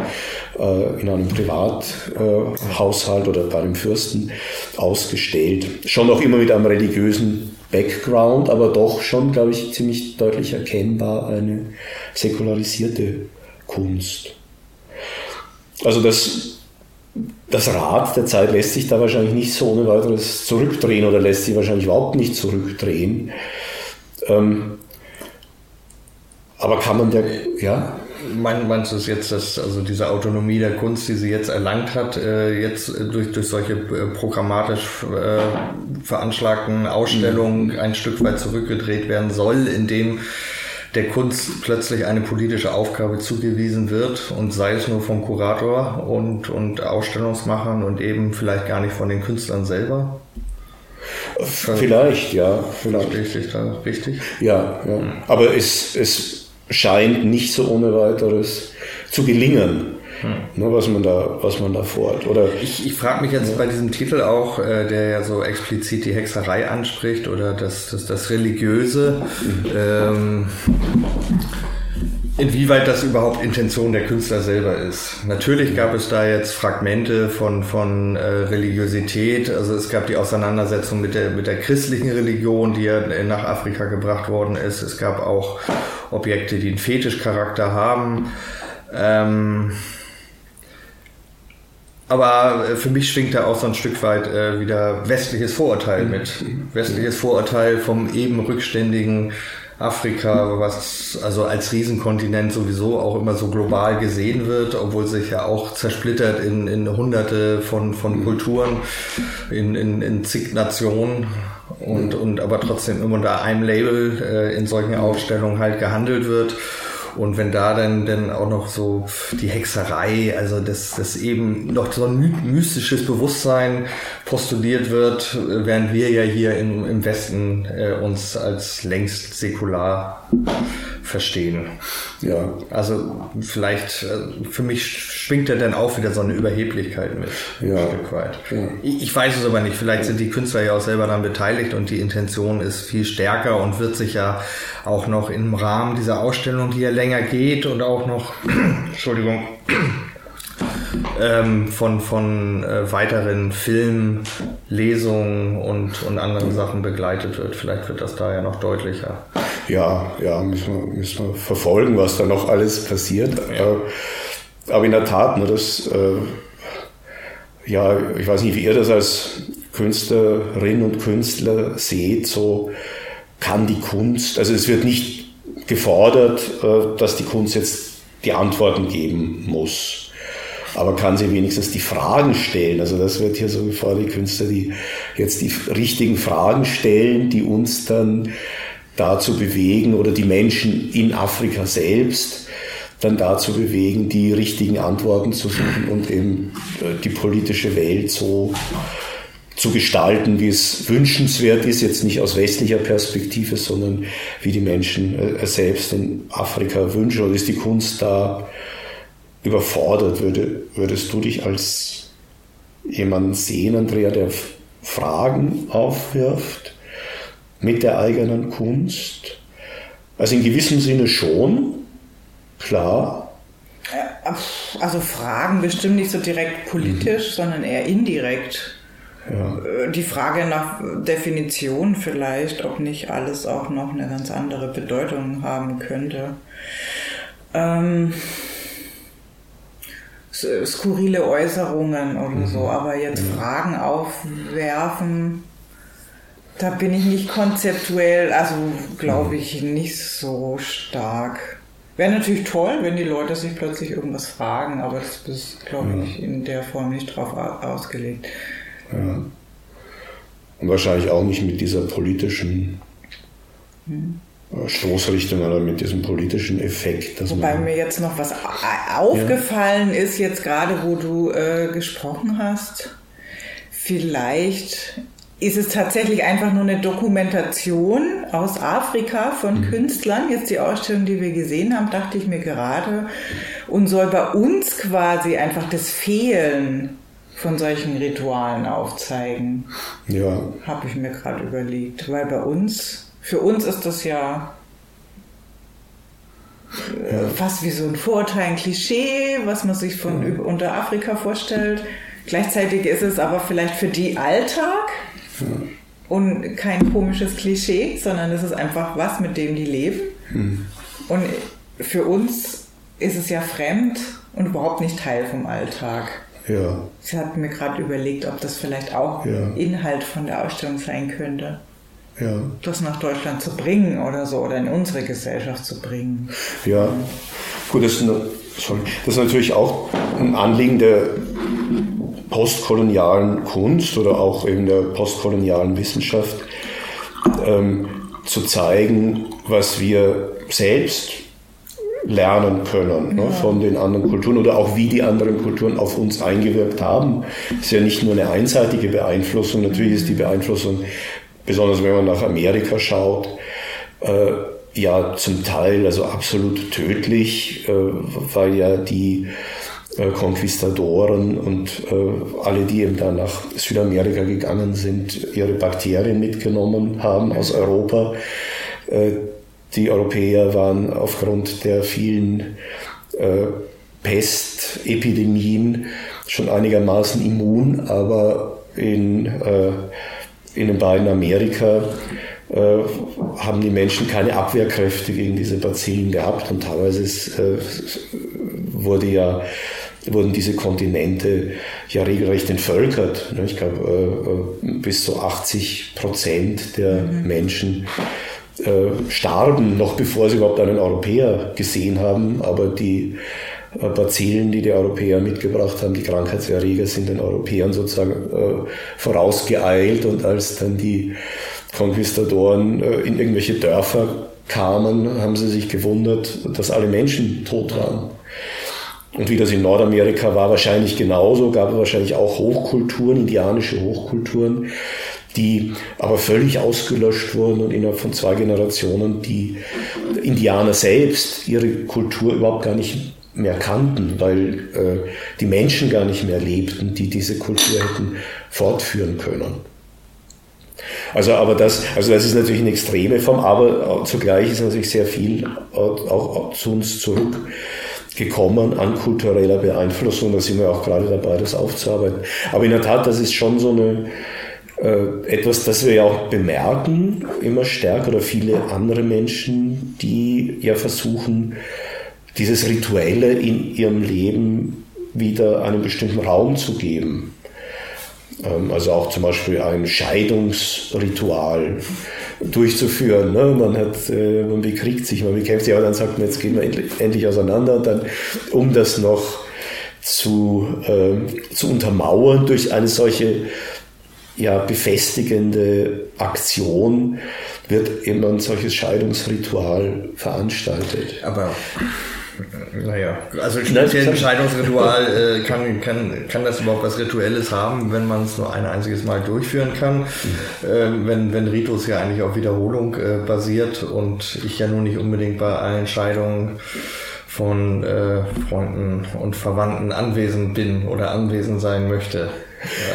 in einem Privathaushalt äh, oder bei einem Fürsten ausgestellt. Schon auch immer mit einem religiösen Background, aber doch schon, glaube ich, ziemlich deutlich erkennbar eine säkularisierte Kunst. Also das das Rad der Zeit lässt sich da wahrscheinlich nicht so ohne weiteres zurückdrehen oder lässt sich wahrscheinlich überhaupt nicht zurückdrehen. Ähm, aber kann man der, ja? Meinst du es jetzt, dass also diese Autonomie der Kunst, die sie jetzt erlangt hat, äh, jetzt durch, durch solche äh, programmatisch äh, veranschlagten Ausstellungen mhm. ein Stück weit zurückgedreht werden soll, indem der Kunst plötzlich eine politische Aufgabe zugewiesen wird und sei es nur vom Kurator und, und Ausstellungsmachern und eben vielleicht gar nicht von den Künstlern selber? Vielleicht, ja. Vielleicht. Da richtig? Ja, ja. Aber es, es scheint nicht so ohne weiteres zu gelingen. Hm. Ne, was man da, was man da vorhat. Oder ich, ich frage mich jetzt ja. bei diesem Titel auch, äh, der ja so explizit die Hexerei anspricht oder das, das, das Religiöse. Mhm. Ähm, Inwieweit das überhaupt Intention der Künstler selber ist. Natürlich gab es da jetzt Fragmente von, von äh, Religiosität. Also es gab die Auseinandersetzung mit der, mit der christlichen Religion, die ja nach Afrika gebracht worden ist. Es gab auch Objekte, die einen Fetischcharakter haben. Ähm, aber äh, für mich schwingt da auch so ein Stück weit äh, wieder westliches Vorurteil mhm. mit. Westliches Vorurteil vom eben rückständigen Afrika, was also als Riesenkontinent sowieso auch immer so global gesehen wird, obwohl sich ja auch zersplittert in, in hunderte von, von mhm. Kulturen, in, in, in zig Nationen. und, und aber trotzdem immer unter einem Label äh, in solchen Ausstellungen halt gehandelt wird. Und wenn da dann, dann auch noch so die Hexerei, also das, das eben noch so ein mystisches Bewusstsein postuliert wird, während wir ja hier im, im Westen äh, uns als längst säkular verstehen. Ja. Also vielleicht, äh, für mich schwingt da dann auch wieder so eine Überheblichkeit mit. Ja. Ein Stück weit. Ja. Ich, ich, weiß es aber nicht. Vielleicht sind die Künstler ja auch selber daran beteiligt und die Intention ist viel stärker und wird sich ja auch noch im Rahmen dieser Ausstellung, die ja länger geht und auch noch, Entschuldigung, ähm, von, von äh, weiteren Filmen, Lesungen und, und anderen Sachen begleitet wird. Vielleicht wird das da ja noch deutlicher. Ja, ja, müssen wir, müssen wir verfolgen, was da noch alles passiert. Ja. Äh, aber in der Tat, ne, das, äh, ja, ich weiß nicht, wie ihr das als Künstlerin und Künstler seht, so kann die Kunst, also es wird nicht gefordert, äh, dass die Kunst jetzt die Antworten geben muss aber kann sie wenigstens die Fragen stellen. Also das wird hier so gefordert, die Künstler, die jetzt die richtigen Fragen stellen, die uns dann dazu bewegen oder die Menschen in Afrika selbst dann dazu bewegen, die richtigen Antworten zu suchen und eben äh, die politische Welt so zu gestalten, wie es wünschenswert ist, jetzt nicht aus westlicher Perspektive, sondern wie die Menschen äh, selbst in Afrika wünschen. Oder ist die Kunst da überfordert. Würde, würdest du dich als jemanden sehen, Andrea, der Fragen aufwirft mit der eigenen Kunst? Also in gewissem Sinne schon, klar. Äh, also Fragen bestimmt nicht so direkt politisch, mhm. sondern eher indirekt. Ja. Äh, die Frage nach Definition vielleicht, ob nicht alles auch noch eine ganz andere Bedeutung haben könnte. Ähm, skurrile Äußerungen oder mhm. so, aber jetzt mhm. Fragen aufwerfen, da bin ich nicht konzeptuell, also glaube mhm. ich nicht so stark. Wäre natürlich toll, wenn die Leute sich plötzlich irgendwas fragen, aber das ist, glaube ja. ich, in der Form nicht drauf ausgelegt. Ja. Und wahrscheinlich auch nicht mit dieser politischen hm. Stoßrichtung oder mit diesem politischen Effekt. Wobei mir jetzt noch was aufgefallen ja. ist, jetzt gerade wo du äh, gesprochen hast. Vielleicht ist es tatsächlich einfach nur eine Dokumentation aus Afrika von mhm. Künstlern. Jetzt die Ausstellung, die wir gesehen haben, dachte ich mir gerade. Und soll bei uns quasi einfach das Fehlen von solchen Ritualen aufzeigen. Ja. Habe ich mir gerade überlegt. Weil bei uns für uns ist das ja, äh, fast wie so ein Vorurteil, ein Klischee, was man sich von ja. unter Afrika vorstellt. Gleichzeitig ist es aber vielleicht für die Alltag ja. und kein komisches Klischee, sondern es ist einfach was, mit dem die leben. Mhm. Und für uns ist es ja fremd und überhaupt nicht Teil vom Alltag. Ja. Ich habe mir gerade überlegt, ob das vielleicht auch ja. Inhalt von der Ausstellung sein könnte ja. das nach Deutschland zu bringen oder so oder in unsere Gesellschaft zu bringen. Ja, gut, das ist, eine, das ist natürlich auch ein Anliegen der postkolonialen Kunst oder auch eben der postkolonialen Wissenschaft, ähm, zu zeigen, was wir selbst lernen können ne, ja. von den anderen Kulturen oder auch wie die anderen Kulturen auf uns eingewirkt haben. Ist ja nicht nur eine einseitige Beeinflussung, natürlich ist die Beeinflussung besonders wenn man nach Amerika schaut, äh, ja zum Teil also absolut tödlich, äh, weil ja die äh, Konquistadoren und äh, alle, die eben da nach Südamerika gegangen sind, ihre Bakterien mitgenommen haben aus Europa. Äh, die Europäer waren aufgrund der vielen äh, Pestepidemien schon einigermaßen immun, aber in in den beiden Amerika äh, haben die Menschen keine Abwehrkräfte gegen diese Bazillen gehabt und teilweise ist, äh, wurde ja, wurden diese Kontinente ja regelrecht entvölkert. Ne? Ich glaube, äh, bis zu 80 Prozent der mhm. Menschen starben, noch bevor sie überhaupt einen Europäer gesehen haben, aber die Bazillen, die die Europäer mitgebracht haben, die Krankheitserreger, sind den Europäern sozusagen äh, vorausgeeilt und als dann die Konquistadoren äh, in irgendwelche Dörfer kamen, haben sie sich gewundert, dass alle Menschen tot waren. Und wie das in Nordamerika war, wahrscheinlich genauso, gab es wahrscheinlich auch Hochkulturen, indianische Hochkulturen, die aber völlig ausgelöscht wurden und innerhalb von zwei Generationen die Indianer selbst ihre Kultur überhaupt gar nicht mehr kannten, weil äh, die Menschen gar nicht mehr lebten, die diese Kultur hätten fortführen können. Also, aber das, also das ist natürlich eine extreme Form, aber zugleich ist natürlich sehr viel auch zu uns zurückgekommen an kultureller Beeinflussung. Da sind wir auch gerade dabei, das aufzuarbeiten. Aber in der Tat, das ist schon so eine, äh, etwas, das wir ja auch bemerken, immer stärker, oder viele andere Menschen, die ja versuchen, dieses Rituelle in ihrem Leben wieder einen bestimmten Raum zu geben. Ähm, also auch zum Beispiel ein Scheidungsritual durchzuführen. Ne? Man, hat, äh, man bekriegt sich, man bekämpft sich, aber dann sagt man, jetzt gehen wir endlich auseinander. Und dann, um das noch zu, äh, zu untermauern durch eine solche ja, befestigende Aktion, wird eben ein solches Scheidungsritual veranstaltet. Aber naja, also speziell ein Scheidungsritual äh, kann, kann, kann das überhaupt was Rituelles haben, wenn man es nur ein einziges Mal durchführen kann. Mhm. Wenn, wenn Ritus ja eigentlich auf Wiederholung äh, basiert und ich ja nun nicht unbedingt bei allen Scheidungen von äh, Freunden und Verwandten anwesend bin oder anwesend sein möchte.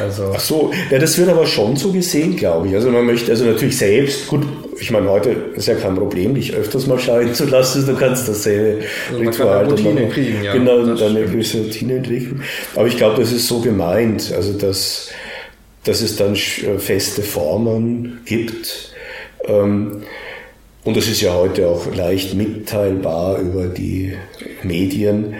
Also. Ach so, ja, das wird aber schon so gesehen, glaube ich. Also man möchte, also natürlich selbst, gut, ich meine, heute ist ja kein Problem, dich öfters mal scheiden zu lassen, du kannst dasselbe also Ritual kann Routine dann, kriegen, ja. Genau, dann eine gewisse Routine entwickeln. Aber ich glaube, das ist so gemeint, also dass, dass es dann äh, feste Formen gibt. Ähm, und das ist ja heute auch leicht mitteilbar über die Medien.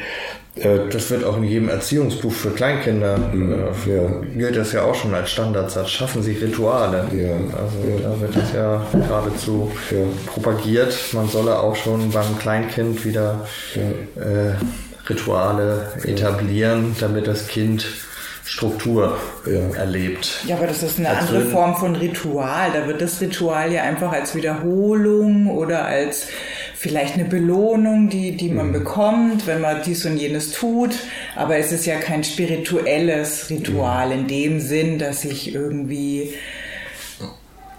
Äh, das wird auch in jedem Erziehungsbuch für Kleinkinder, mhm. äh, ja. gilt das ja auch schon als Standardsatz. Schaffen Sie Rituale. Ja. Also ja. da wird das ja geradezu propagiert. Man solle auch schon beim Kleinkind wieder äh, Rituale etablieren, damit das Kind Struktur ja. erlebt. Ja, aber das ist eine als andere Form von Ritual. Da wird das Ritual ja einfach als Wiederholung oder als vielleicht eine Belohnung, die, die man mhm. bekommt, wenn man dies und jenes tut. Aber es ist ja kein spirituelles Ritual mhm. in dem Sinn, dass ich irgendwie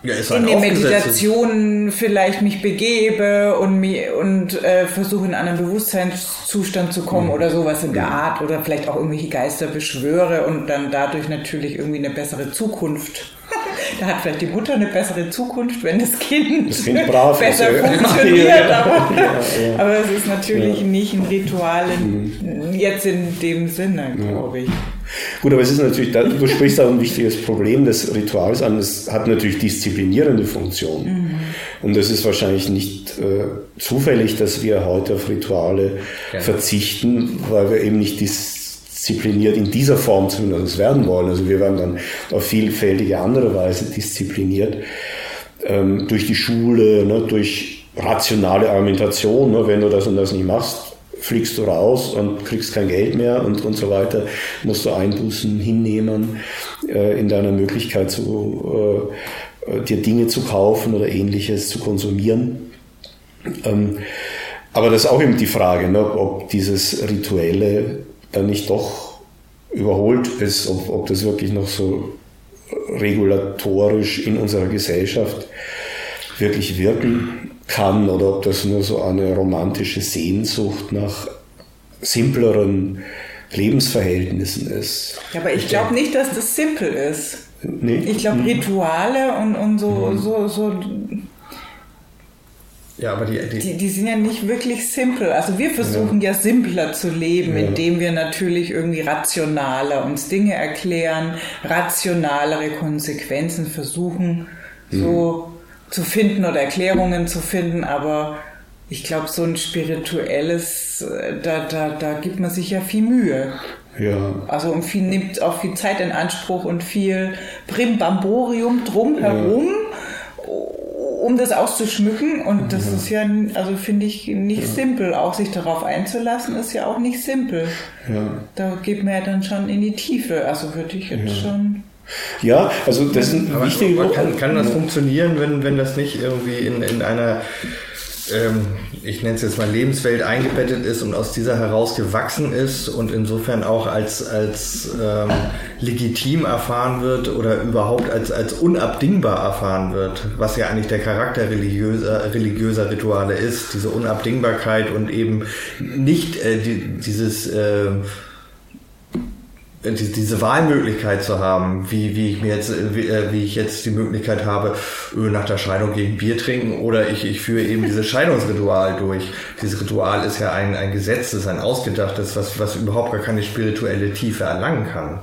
ja, in die Meditation vielleicht mich begebe und, mir, und äh, versuche in einen Bewusstseinszustand zu kommen mhm. oder sowas in der mhm. Art oder vielleicht auch irgendwelche Geister beschwöre und dann dadurch natürlich irgendwie eine bessere Zukunft. Da hat vielleicht die Mutter eine bessere Zukunft, wenn das Kind, das kind brav besser ist, funktioniert. Ja. Aber, ja, aber, es ist natürlich nicht ein Ritual in, mhm. jetzt in dem Sinne, glaube ich. Gut, aber es ist natürlich, du sprichst auch ein wichtiges Problem des Rituals an. Es hat natürlich disziplinierende Funktion. Mhm. Und es ist wahrscheinlich nicht äh, zufällig, dass wir heute auf Rituale verzichten, weil wir eben nicht diszipliniert in dieser Form zumindest werden wollen. Also wir werden dann auf vielfältige andere Weise diszipliniert. Ähm, durch die Schule, ne, durch rationale Argumentation. Ne, wenn du das und das nicht machst, fliegst du raus und kriegst kein Geld mehr und, und so weiter, musst du Einbußen hinnehmen äh, in deiner Möglichkeit, zu, äh, dir Dinge zu kaufen oder ähnliches zu konsumieren. Ähm, aber das ist auch eben die Frage, ne, ob dieses Rituelle dann nicht doch überholt ist, ob, ob das wirklich noch so regulatorisch in unserer Gesellschaft wirklich wirken kann oder ob das nur so eine romantische Sehnsucht nach simpleren Lebensverhältnissen ist. Ja, aber ich glaube nicht, dass das simpel ist. Nee? Ich glaube, mhm. Rituale und, und so, mhm. so, so ja, aber die, die, die, die, sind ja nicht wirklich simpel. Also wir versuchen ja, ja simpler zu leben, ja. indem wir natürlich irgendwie rationaler uns Dinge erklären, rationalere Konsequenzen versuchen, so mhm zu finden oder Erklärungen zu finden, aber ich glaube, so ein spirituelles, äh, da, da, da gibt man sich ja viel Mühe. Ja. Also und viel nimmt auch viel Zeit in Anspruch und viel Brimbamborium drumherum, ja. Um das auszuschmücken. Und das ja. ist ja, also finde ich nicht ja. simpel. Auch sich darauf einzulassen, ist ja auch nicht simpel. Ja. Da geht man ja dann schon in die Tiefe. Also würde ich jetzt schon Ja, also das ist ein wichtiger kann, kann das funktionieren, wenn, wenn das nicht irgendwie in, in einer, ähm, ich nenne es jetzt mal Lebenswelt eingebettet ist und aus dieser heraus gewachsen ist und insofern auch als, als ähm, legitim erfahren wird oder überhaupt als, als unabdingbar erfahren wird, was ja eigentlich der Charakter religiöser, religiöser Rituale ist, diese Unabdingbarkeit und eben nicht äh, die, dieses... Äh, diese Wahlmöglichkeit zu haben, wie, wie ich mir jetzt, wie, äh, wie ich jetzt die Möglichkeit habe, nach der Scheidung gegen Bier trinken oder ich, ich führe eben dieses Scheidungsritual durch. Dieses Ritual ist ja ein, ein gesetztes, ein ausgedachtes, was, was überhaupt gar keine spirituelle Tiefe erlangen kann.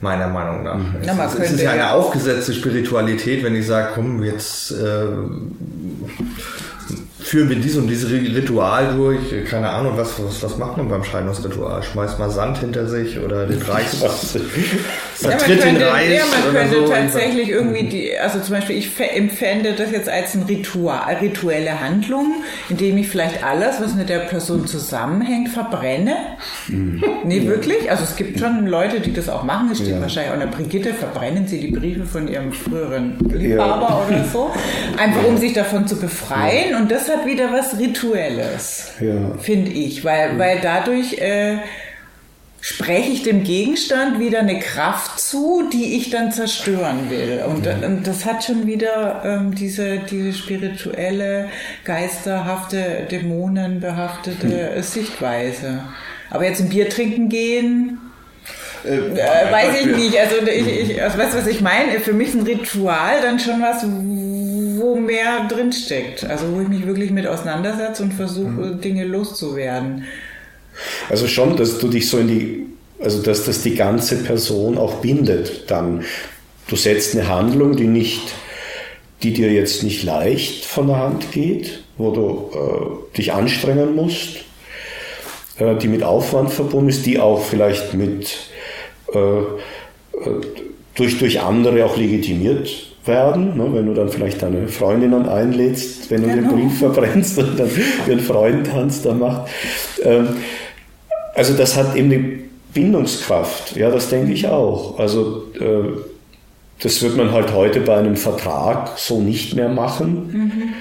Meiner Meinung nach. Na, man es, es ist ja eine aufgesetzte Spiritualität, wenn ich sage, komm, jetzt äh, führen wir dies und dieses Ritual durch. Keine Ahnung, was, was, was macht man beim Scheidungsritual? Schmeißt mal Sand hinter sich oder den Ja, man vertritt den könnte, Reis ja, man oder könnte so. tatsächlich irgendwie die, also zum Beispiel, ich fä- empfände das jetzt als ein Ritual, rituelle Handlung, indem ich vielleicht alles, was mit der Person zusammenhängt, verbrenne. Nee, wirklich? Also es gibt schon Leute, die das auch machen. Es steht Ja. wahrscheinlich auch in der Brigitte, verbrennen sie die Briefe von ihrem früheren Liebhaber oder so. Einfach um sich davon zu befreien. Und das hat wieder was Rituelles Ja. finde ich, weil, weil dadurch äh, spreche ich dem Gegenstand wieder eine Kraft zu, die ich dann zerstören will. Und, und das hat schon wieder ähm, diese, diese spirituelle, geisterhafte, dämonenbehaftete Sichtweise. Aber jetzt ein Bier trinken gehen, äh, weiß ich nicht. Also ich, ich also weißt du, was ich meine? Für mich ein Ritual dann schon was, wo mehr drinsteckt. Also wo ich mich wirklich mit auseinandersetze und versuche, Dinge loszuwerden. Also schon, dass du dich so in die, also dass das die ganze Person auch bindet dann. Du setzt eine Handlung, die nicht, die dir jetzt nicht leicht von der Hand geht, wo du äh, dich anstrengen musst, äh, die mit Aufwand verbunden ist, die auch vielleicht mit äh, äh, durch, durch andere auch legitimiert werden, ne? wenn du dann vielleicht deine Freundinnen einlädst, wenn du den Brief verbrennst und dann ihren Freudentanz da macht. Ähm, also das hat eben eine Bindungskraft, ja, das denke ich auch. Also äh, das wird man halt heute bei einem Vertrag so nicht mehr machen.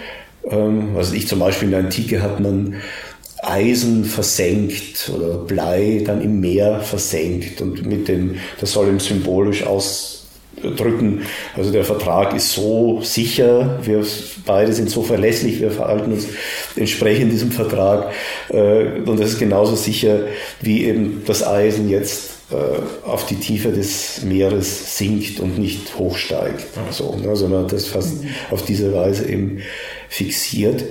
Ähm, also ich zum Beispiel in der Antike hat man Eisen versenkt oder Blei dann im Meer versenkt und mit dem, das soll ihm symbolisch ausdrücken, also der Vertrag ist so sicher, wir beide sind so verlässlich, wir verhalten uns entsprechend diesem Vertrag äh, und das ist genauso sicher, wie eben das Eisen jetzt äh, auf die Tiefe des Meeres sinkt und nicht hochsteigt, so, ne, sondern das fast auf diese Weise eben fixiert.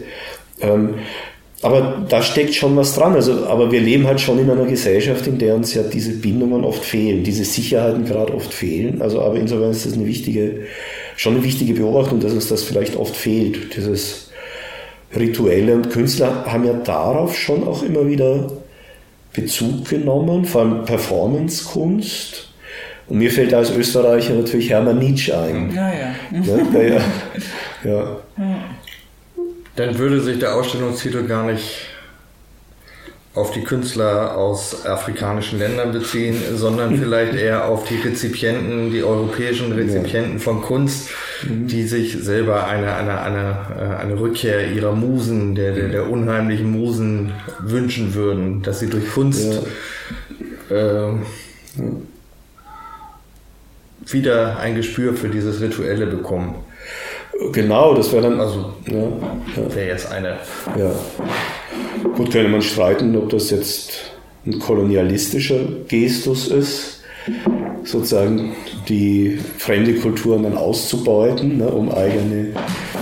Aber da steckt schon was dran. Also, aber wir leben halt schon in einer Gesellschaft, in der uns ja diese Bindungen oft fehlen, diese Sicherheiten gerade oft fehlen. Also, aber insofern ist das eine wichtige, schon eine wichtige Beobachtung, dass uns das vielleicht oft fehlt, dieses Rituelle. Und Künstler haben ja darauf schon auch immer wieder Bezug genommen, vor allem Performancekunst. Und mir fällt als Österreicher natürlich Hermann Nietzsche ein. Ja, ja. Ne? Der ja, ja, Dann würde sich der Ausstellungstitel gar nicht auf die Künstler aus afrikanischen Ländern beziehen, sondern vielleicht eher auf die Rezipienten, die europäischen Rezipienten von Kunst, die sich selber eine, eine, eine, äh, eine Rückkehr ihrer Musen, der, der, der unheimlichen Musen wünschen würden, dass sie durch Kunst äh, wieder ein Gespür für dieses Rituelle bekommen. Genau, das wäre dann. Also ja, ja. wäre jetzt eine Ja. Gut, könnte man streiten, ob das jetzt ein kolonialistischer Gestus ist, sozusagen die fremde Kulturen dann auszubeuten, ne, um eigene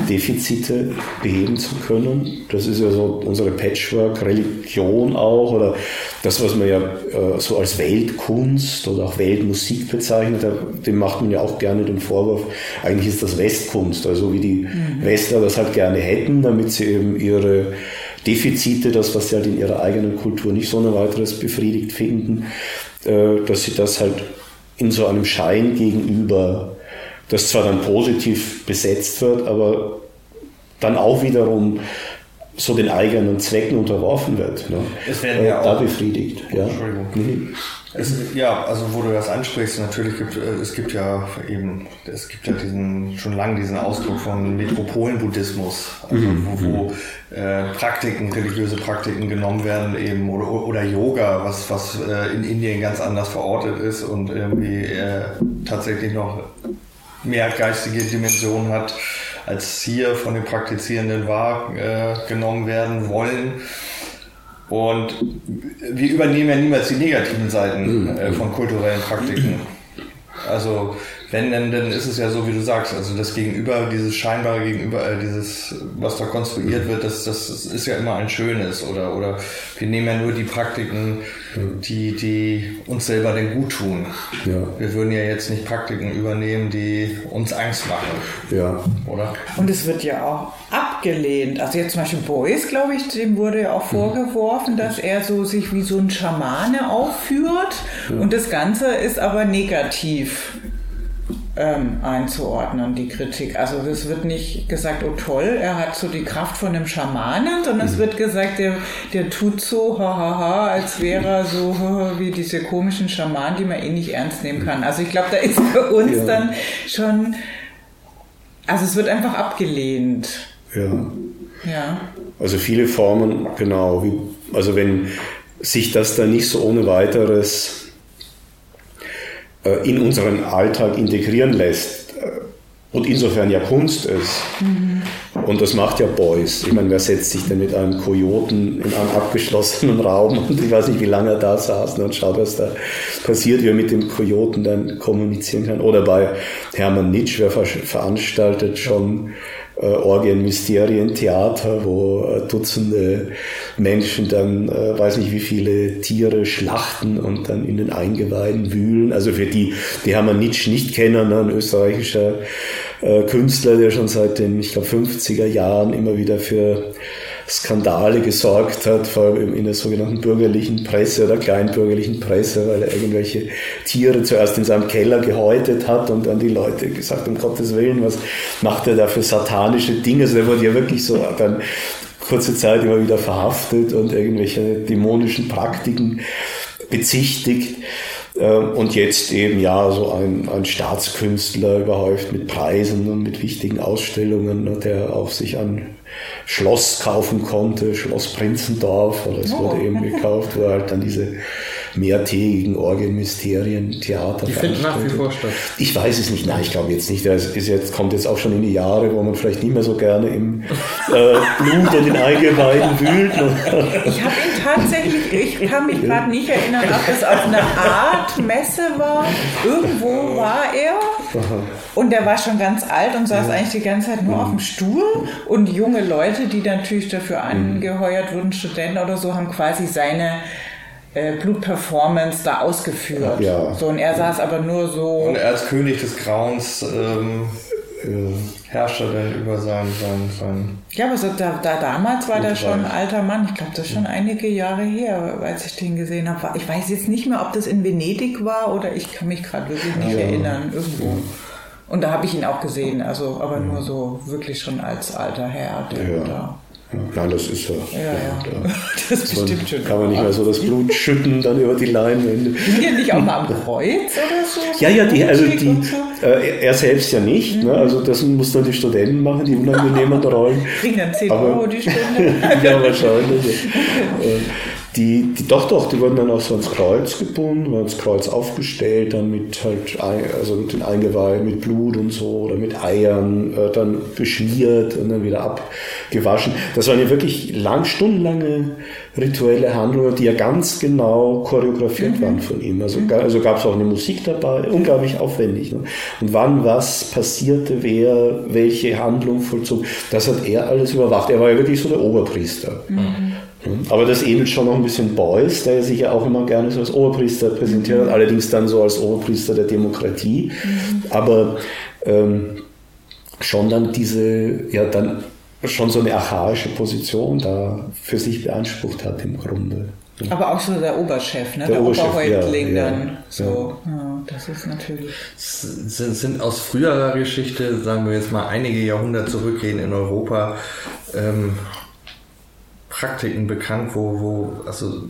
Defizite beheben zu können. Das ist ja so unsere Patchwork-Religion auch oder das, was man ja äh, so als Weltkunst oder auch Weltmusik bezeichnet, dem macht man ja auch gerne den Vorwurf, eigentlich ist das Westkunst, also wie die Westler das halt gerne hätten, damit sie eben ihre Defizite, das, was sie halt in ihrer eigenen Kultur nicht so ein weiteres befriedigt finden, äh, dass sie das halt in so einem Schein gegenüber, das zwar dann positiv besetzt wird, aber dann auch wiederum so den eigenen Zwecken unterworfen wird. Ne? Es werden ja äh, da auch- befriedigt. Ja. Entschuldigung. Mhm. Es, ja, also wo du das ansprichst, natürlich gibt äh, es gibt ja eben, es gibt ja diesen schon lange diesen Ausdruck von Metropolenbuddhismus, also wo, wo äh, Praktiken, religiöse Praktiken genommen werden eben oder, oder Yoga, was was äh, in Indien ganz anders verortet ist und irgendwie äh, tatsächlich noch mehr geistige Dimension hat, als hier von den Praktizierenden wahrgenommen werden wollen. Und wir übernehmen ja niemals die negativen Seiten äh, von kulturellen Praktiken. Also wenn, dann, dann ist es ja so, wie du sagst, also das Gegenüber, dieses scheinbare Gegenüber, äh, dieses, was da konstruiert wird, das, das ist ja immer ein schönes oder, oder wir nehmen ja nur die Praktiken, die, die uns selber denn gut tun. Ja. Wir würden ja jetzt nicht Praktiken übernehmen, die uns Angst machen, Ja. oder? Und es wird ja auch abgelehnt. Also jetzt zum Beispiel Beuys, glaube ich, dem wurde ja auch vorgeworfen, dass er so sich wie so ein Schamane aufführt. Und das Ganze ist aber negativ ähm, einzuordnen, die Kritik. Also es wird nicht gesagt, oh toll, er hat so die Kraft von einem Schamanen, sondern es wird gesagt, der, der tut so, hahaha, ha, ha, als wäre er so wie diese komischen Schamanen, die man eh nicht ernst nehmen kann. Also ich glaube, da ist für uns Ja. dann schon, also es wird einfach abgelehnt. ja. Ja. Also viele Formen, genau. Wie, also wenn sich das dann nicht so ohne weiteres in unseren Alltag integrieren lässt äh, und insofern ja Kunst ist. Und das macht ja Beuys. Ich meine, wer setzt sich denn mit einem Kojoten in einen abgeschlossenen Raum und ich weiß nicht, wie lange er da saß ne, und schaut, was da passiert, wie er mit dem Kojoten dann kommunizieren kann. Oder bei Hermann Nitsch, wer ver veranstaltet schon äh, Orgien, Mysterien, Theater, wo äh, Dutzende Menschen dann, äh, weiß nicht wie viele Tiere schlachten und dann in den Eingeweiden wühlen. Also für die, die Hermann Nitsch nicht kennen, ne, ein österreichischer äh, Künstler, der schon seit den, ich glaube, 50er Jahren immer wieder für Skandale gesorgt hat, vor allem in der sogenannten bürgerlichen Presse oder kleinbürgerlichen Presse, weil er irgendwelche Tiere zuerst in seinem Keller gehäutet hat und dann die Leute gesagt, um Gottes Willen, was macht er da für satanische Dinge? Also der wurde ja wirklich so dann kurze Zeit immer wieder verhaftet und irgendwelche dämonischen Praktiken bezichtigt. Ähm, Und jetzt eben ja so ein, ein Staatskünstler überhäuft mit Preisen und mit wichtigen Ausstellungen, ne, der auch sich ein Schloss kaufen konnte, Schloss Prinzendorf, oder es Oh. wurde eben gekauft, wo halt dann diese mehrtägigen Orgelmysterien, Theater Die finden nach wie vor statt. Ich weiß es nicht, nein, ich glaube jetzt nicht. Das ist jetzt, kommt jetzt auch schon in die Jahre, wo man vielleicht nicht mehr so gerne im äh, Blut und in Eingeweiden wühlt. Ich habe ihn tatsächlich, ich kann mich gerade nicht erinnern, ob es auf einer Art Messe war. Irgendwo war er und der war schon ganz alt und saß eigentlich die ganze Zeit nur auf dem Stuhl. Und junge Leute, die natürlich dafür angeheuert wurden, Studenten oder so, haben quasi seine äh, Blutperformance da ausgeführt. Ja. So, und er saß aber nur so. Und er als König des Grauens ähm, herrschte dann über sein, sein, sein Ja, aber so da, da damals war der schon ein alter Mann. Ich glaube, das ist schon einige Jahre her, als ich den gesehen habe. Ich weiß jetzt nicht mehr, ob das in Venedig war oder ich kann mich gerade wirklich nicht Ja. erinnern. Irgendwo. Und da habe ich ihn auch gesehen, also aber nur so wirklich schon als alter Herr, der Ja. da. Nein, das ist ja. Ja, ja. da- Das ist bestimmt schon. Kann man nicht mehr so das Blut schütten dann über die Leinwände. Sind die nicht auch mal am Kreuz oder so? Ja, ja, die, also die, so? äh, er selbst ja nicht. Ne? Also das muss dann die Studenten machen, die unangenehmen Rollen. Kriegen dann 10 Aber- Euro die Stunde. ja, wahrscheinlich. Die, die, doch, doch, die wurden dann auch so ans Kreuz gebunden, ans Kreuz aufgestellt, dann mit halt, also mit den Eingeweiden, mit Blut und so oder mit Eiern, äh, dann beschmiert und dann wieder abgewaschen. Das waren ja wirklich lang, stundenlange rituelle Handlungen, die ja ganz genau choreografiert waren von ihm. Also, ga- also gab es auch eine Musik dabei, unglaublich aufwendig. Ne? Und wann was passierte, wer welche Handlung vollzog, das hat er alles überwacht. Er war ja wirklich so der Oberpriester. Aber das ähnelt schon noch ein bisschen Beuys, der sich ja auch immer gerne so als Oberpriester präsentiert hat, allerdings dann so als Oberpriester der Demokratie. Aber ähm, schon dann diese, ja, dann schon so eine archaische Position da für sich beansprucht hat im Grunde. Aber auch so der Oberchef, ne? Der Der, Oberchef, Oberhäuptling ja, dann. ja, So, ja. das ist natürlich. sind, sind aus früherer Geschichte, sagen wir jetzt mal einige Jahrhunderte zurückgehen in Europa, ähm, Praktiken bekannt, wo, wo, also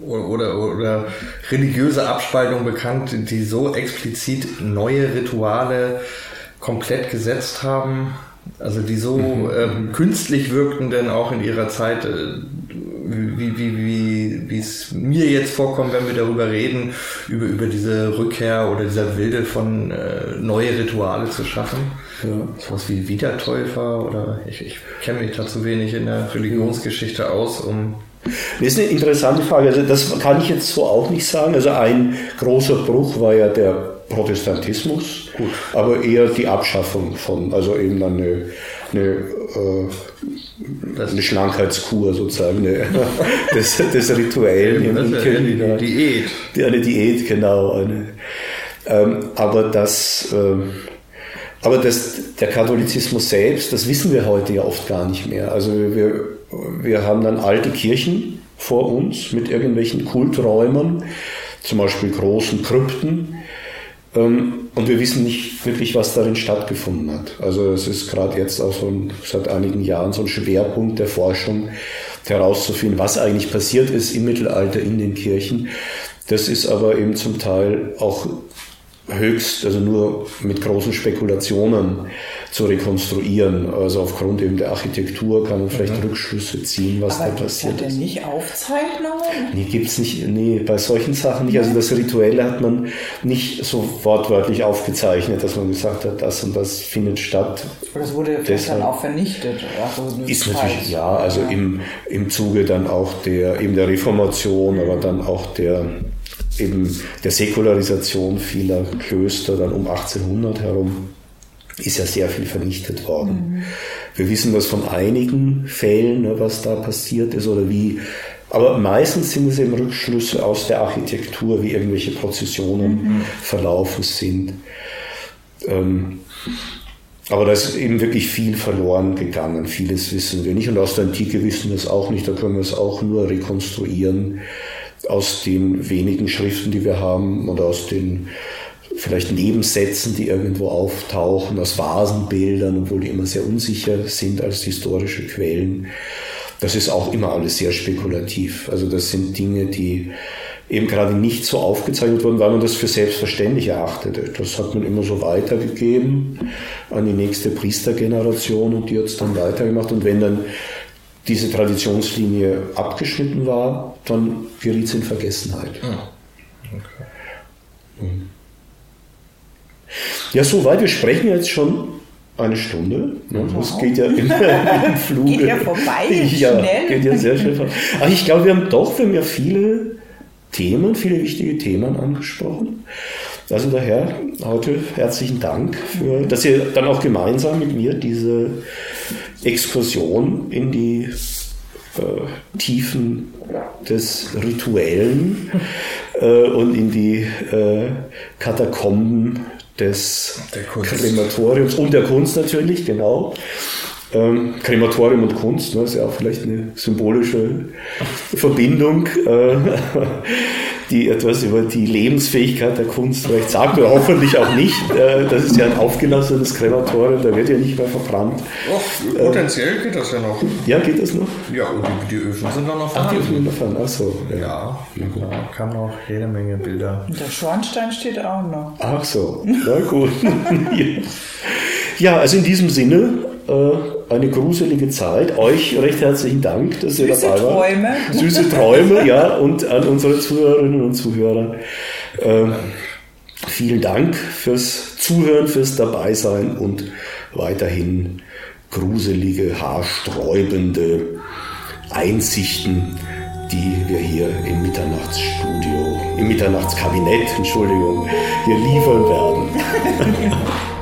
oder, oder religiöse Abspaltung bekannt, die so explizit neue Rituale komplett gesetzt haben, also die so mhm. ähm, künstlich wirkten denn auch in ihrer Zeit, äh, wie, wie, wie, wie es mir jetzt vorkommt, wenn wir darüber reden, über, über diese Rückkehr oder dieser Wilde von äh, neue Rituale zu schaffen. Ja. Sowas wie Wiedertäufer oder ich, ich kenne mich da zu wenig in der Religionsgeschichte aus, um das ist eine interessante Frage. Also das kann ich jetzt so auch nicht sagen. Also ein großer Bruch war ja der Protestantismus, Gut. aber eher die Abschaffung von, also eben eine, eine, äh, eine Schlankheitskur sozusagen, eine, Rituellen. Ja, eine, eine Diät. Die, eine Diät, genau. Eine, ähm, aber das... Ähm, aber das, der Katholizismus selbst, das wissen wir heute ja oft gar nicht mehr. Also wir, wir haben dann alte Kirchen vor uns mit irgendwelchen Kulträumen, zum Beispiel großen Krypten. Ähm, und wir wissen nicht wirklich, was darin stattgefunden hat. Also es ist gerade jetzt auch so ein, seit einigen Jahren so ein Schwerpunkt der Forschung herauszufinden, was eigentlich passiert ist im Mittelalter in den Kirchen. Das ist aber eben zum Teil auch höchst, also nur mit großen Spekulationen zu rekonstruieren. Also aufgrund eben der Architektur kann man vielleicht mhm. Rückschlüsse ziehen, was Aber da passiert ist. nicht Aufzeichnungen? Nee, gibt es nicht. Nee, bei solchen Sachen nicht. Also das Rituelle hat man nicht so wortwörtlich aufgezeichnet, dass man gesagt hat, das und das findet statt. Oder es wurde Deshalb dann auch vernichtet. Also ist natürlich, ja, also ja. Im, im Zuge dann auch der, eben der Reformation, aber dann auch der eben der Säkularisation vieler Klöster dann um 1800 herum ist ja sehr viel vernichtet worden. Mhm. Wir wissen das von einigen Fällen, ne, was da passiert ist oder wie. Aber meistens sind es eben Rückschlüsse aus der Architektur, wie irgendwelche Prozessionen mhm. verlaufen sind. Ähm, aber da ist eben wirklich viel verloren gegangen. Vieles wissen wir nicht. Und aus der Antike wissen wir es auch nicht. Da können wir es auch nur rekonstruieren aus den wenigen Schriften, die wir haben und aus den vielleicht Nebensätzen, die irgendwo auftauchen, aus Vasenbildern, obwohl die immer sehr unsicher sind als historische Quellen. Das ist auch immer alles sehr spekulativ. Also das sind Dinge, die eben gerade nicht so aufgezeichnet wurden, weil man das für selbstverständlich erachtete. Das hat man immer so weitergegeben an die nächste Priestergeneration und die hat es dann weitergemacht. Und wenn dann diese Traditionslinie abgeschnitten war, dann geriet es in Vergessenheit. Ah, okay. Mhm. Ja, soweit. Wir sprechen jetzt schon eine Stunde. Ne? Wow. Das geht ja im, im Fluge. Geht ja vorbei, ja, schnell. Geht ja sehr schnell vorbei. Aber ich glaube, wir haben doch, wir haben ja viele Themen, viele wichtige Themen angesprochen. Also daher heute herzlichen Dank, für, dass ihr dann auch gemeinsam mit mir diese Exkursion in die äh, Tiefen des Rituellen äh, und in die äh, Katakomben des Krematoriums und der Kunst natürlich, genau. Ähm, Krematorium und Kunst, ne, ist ja auch vielleicht eine symbolische Verbindung. Äh, die etwas über die Lebensfähigkeit der Kunst vielleicht sagt, oder hoffentlich auch nicht. Äh, das ist ja ein aufgelassenes Krematorium, da wird ja nicht mehr verbrannt. Och, potenziell geht das ja noch. Ja, geht das noch? Ja, und die, die Öfen sind dann noch vorhanden. Ach, die Öfen sind noch vorhanden, ach so. Ja, ja, ja kann noch jede Menge Bilder. Und der Schornstein steht auch noch. Ach so, na gut. ja, also in diesem Sinne, eine gruselige Zeit. Euch recht herzlichen Dank, dass ihr Süße dabei wart. Träume. Süße Träume, ja, und an unsere Zuhörerinnen und Zuhörer. Äh, vielen Dank fürs Zuhören, fürs Dabeisein und weiterhin gruselige, haarsträubende Einsichten, die wir hier im Mitternachtsstudio, im Mitternachtskabinett, Entschuldigung, hier liefern werden.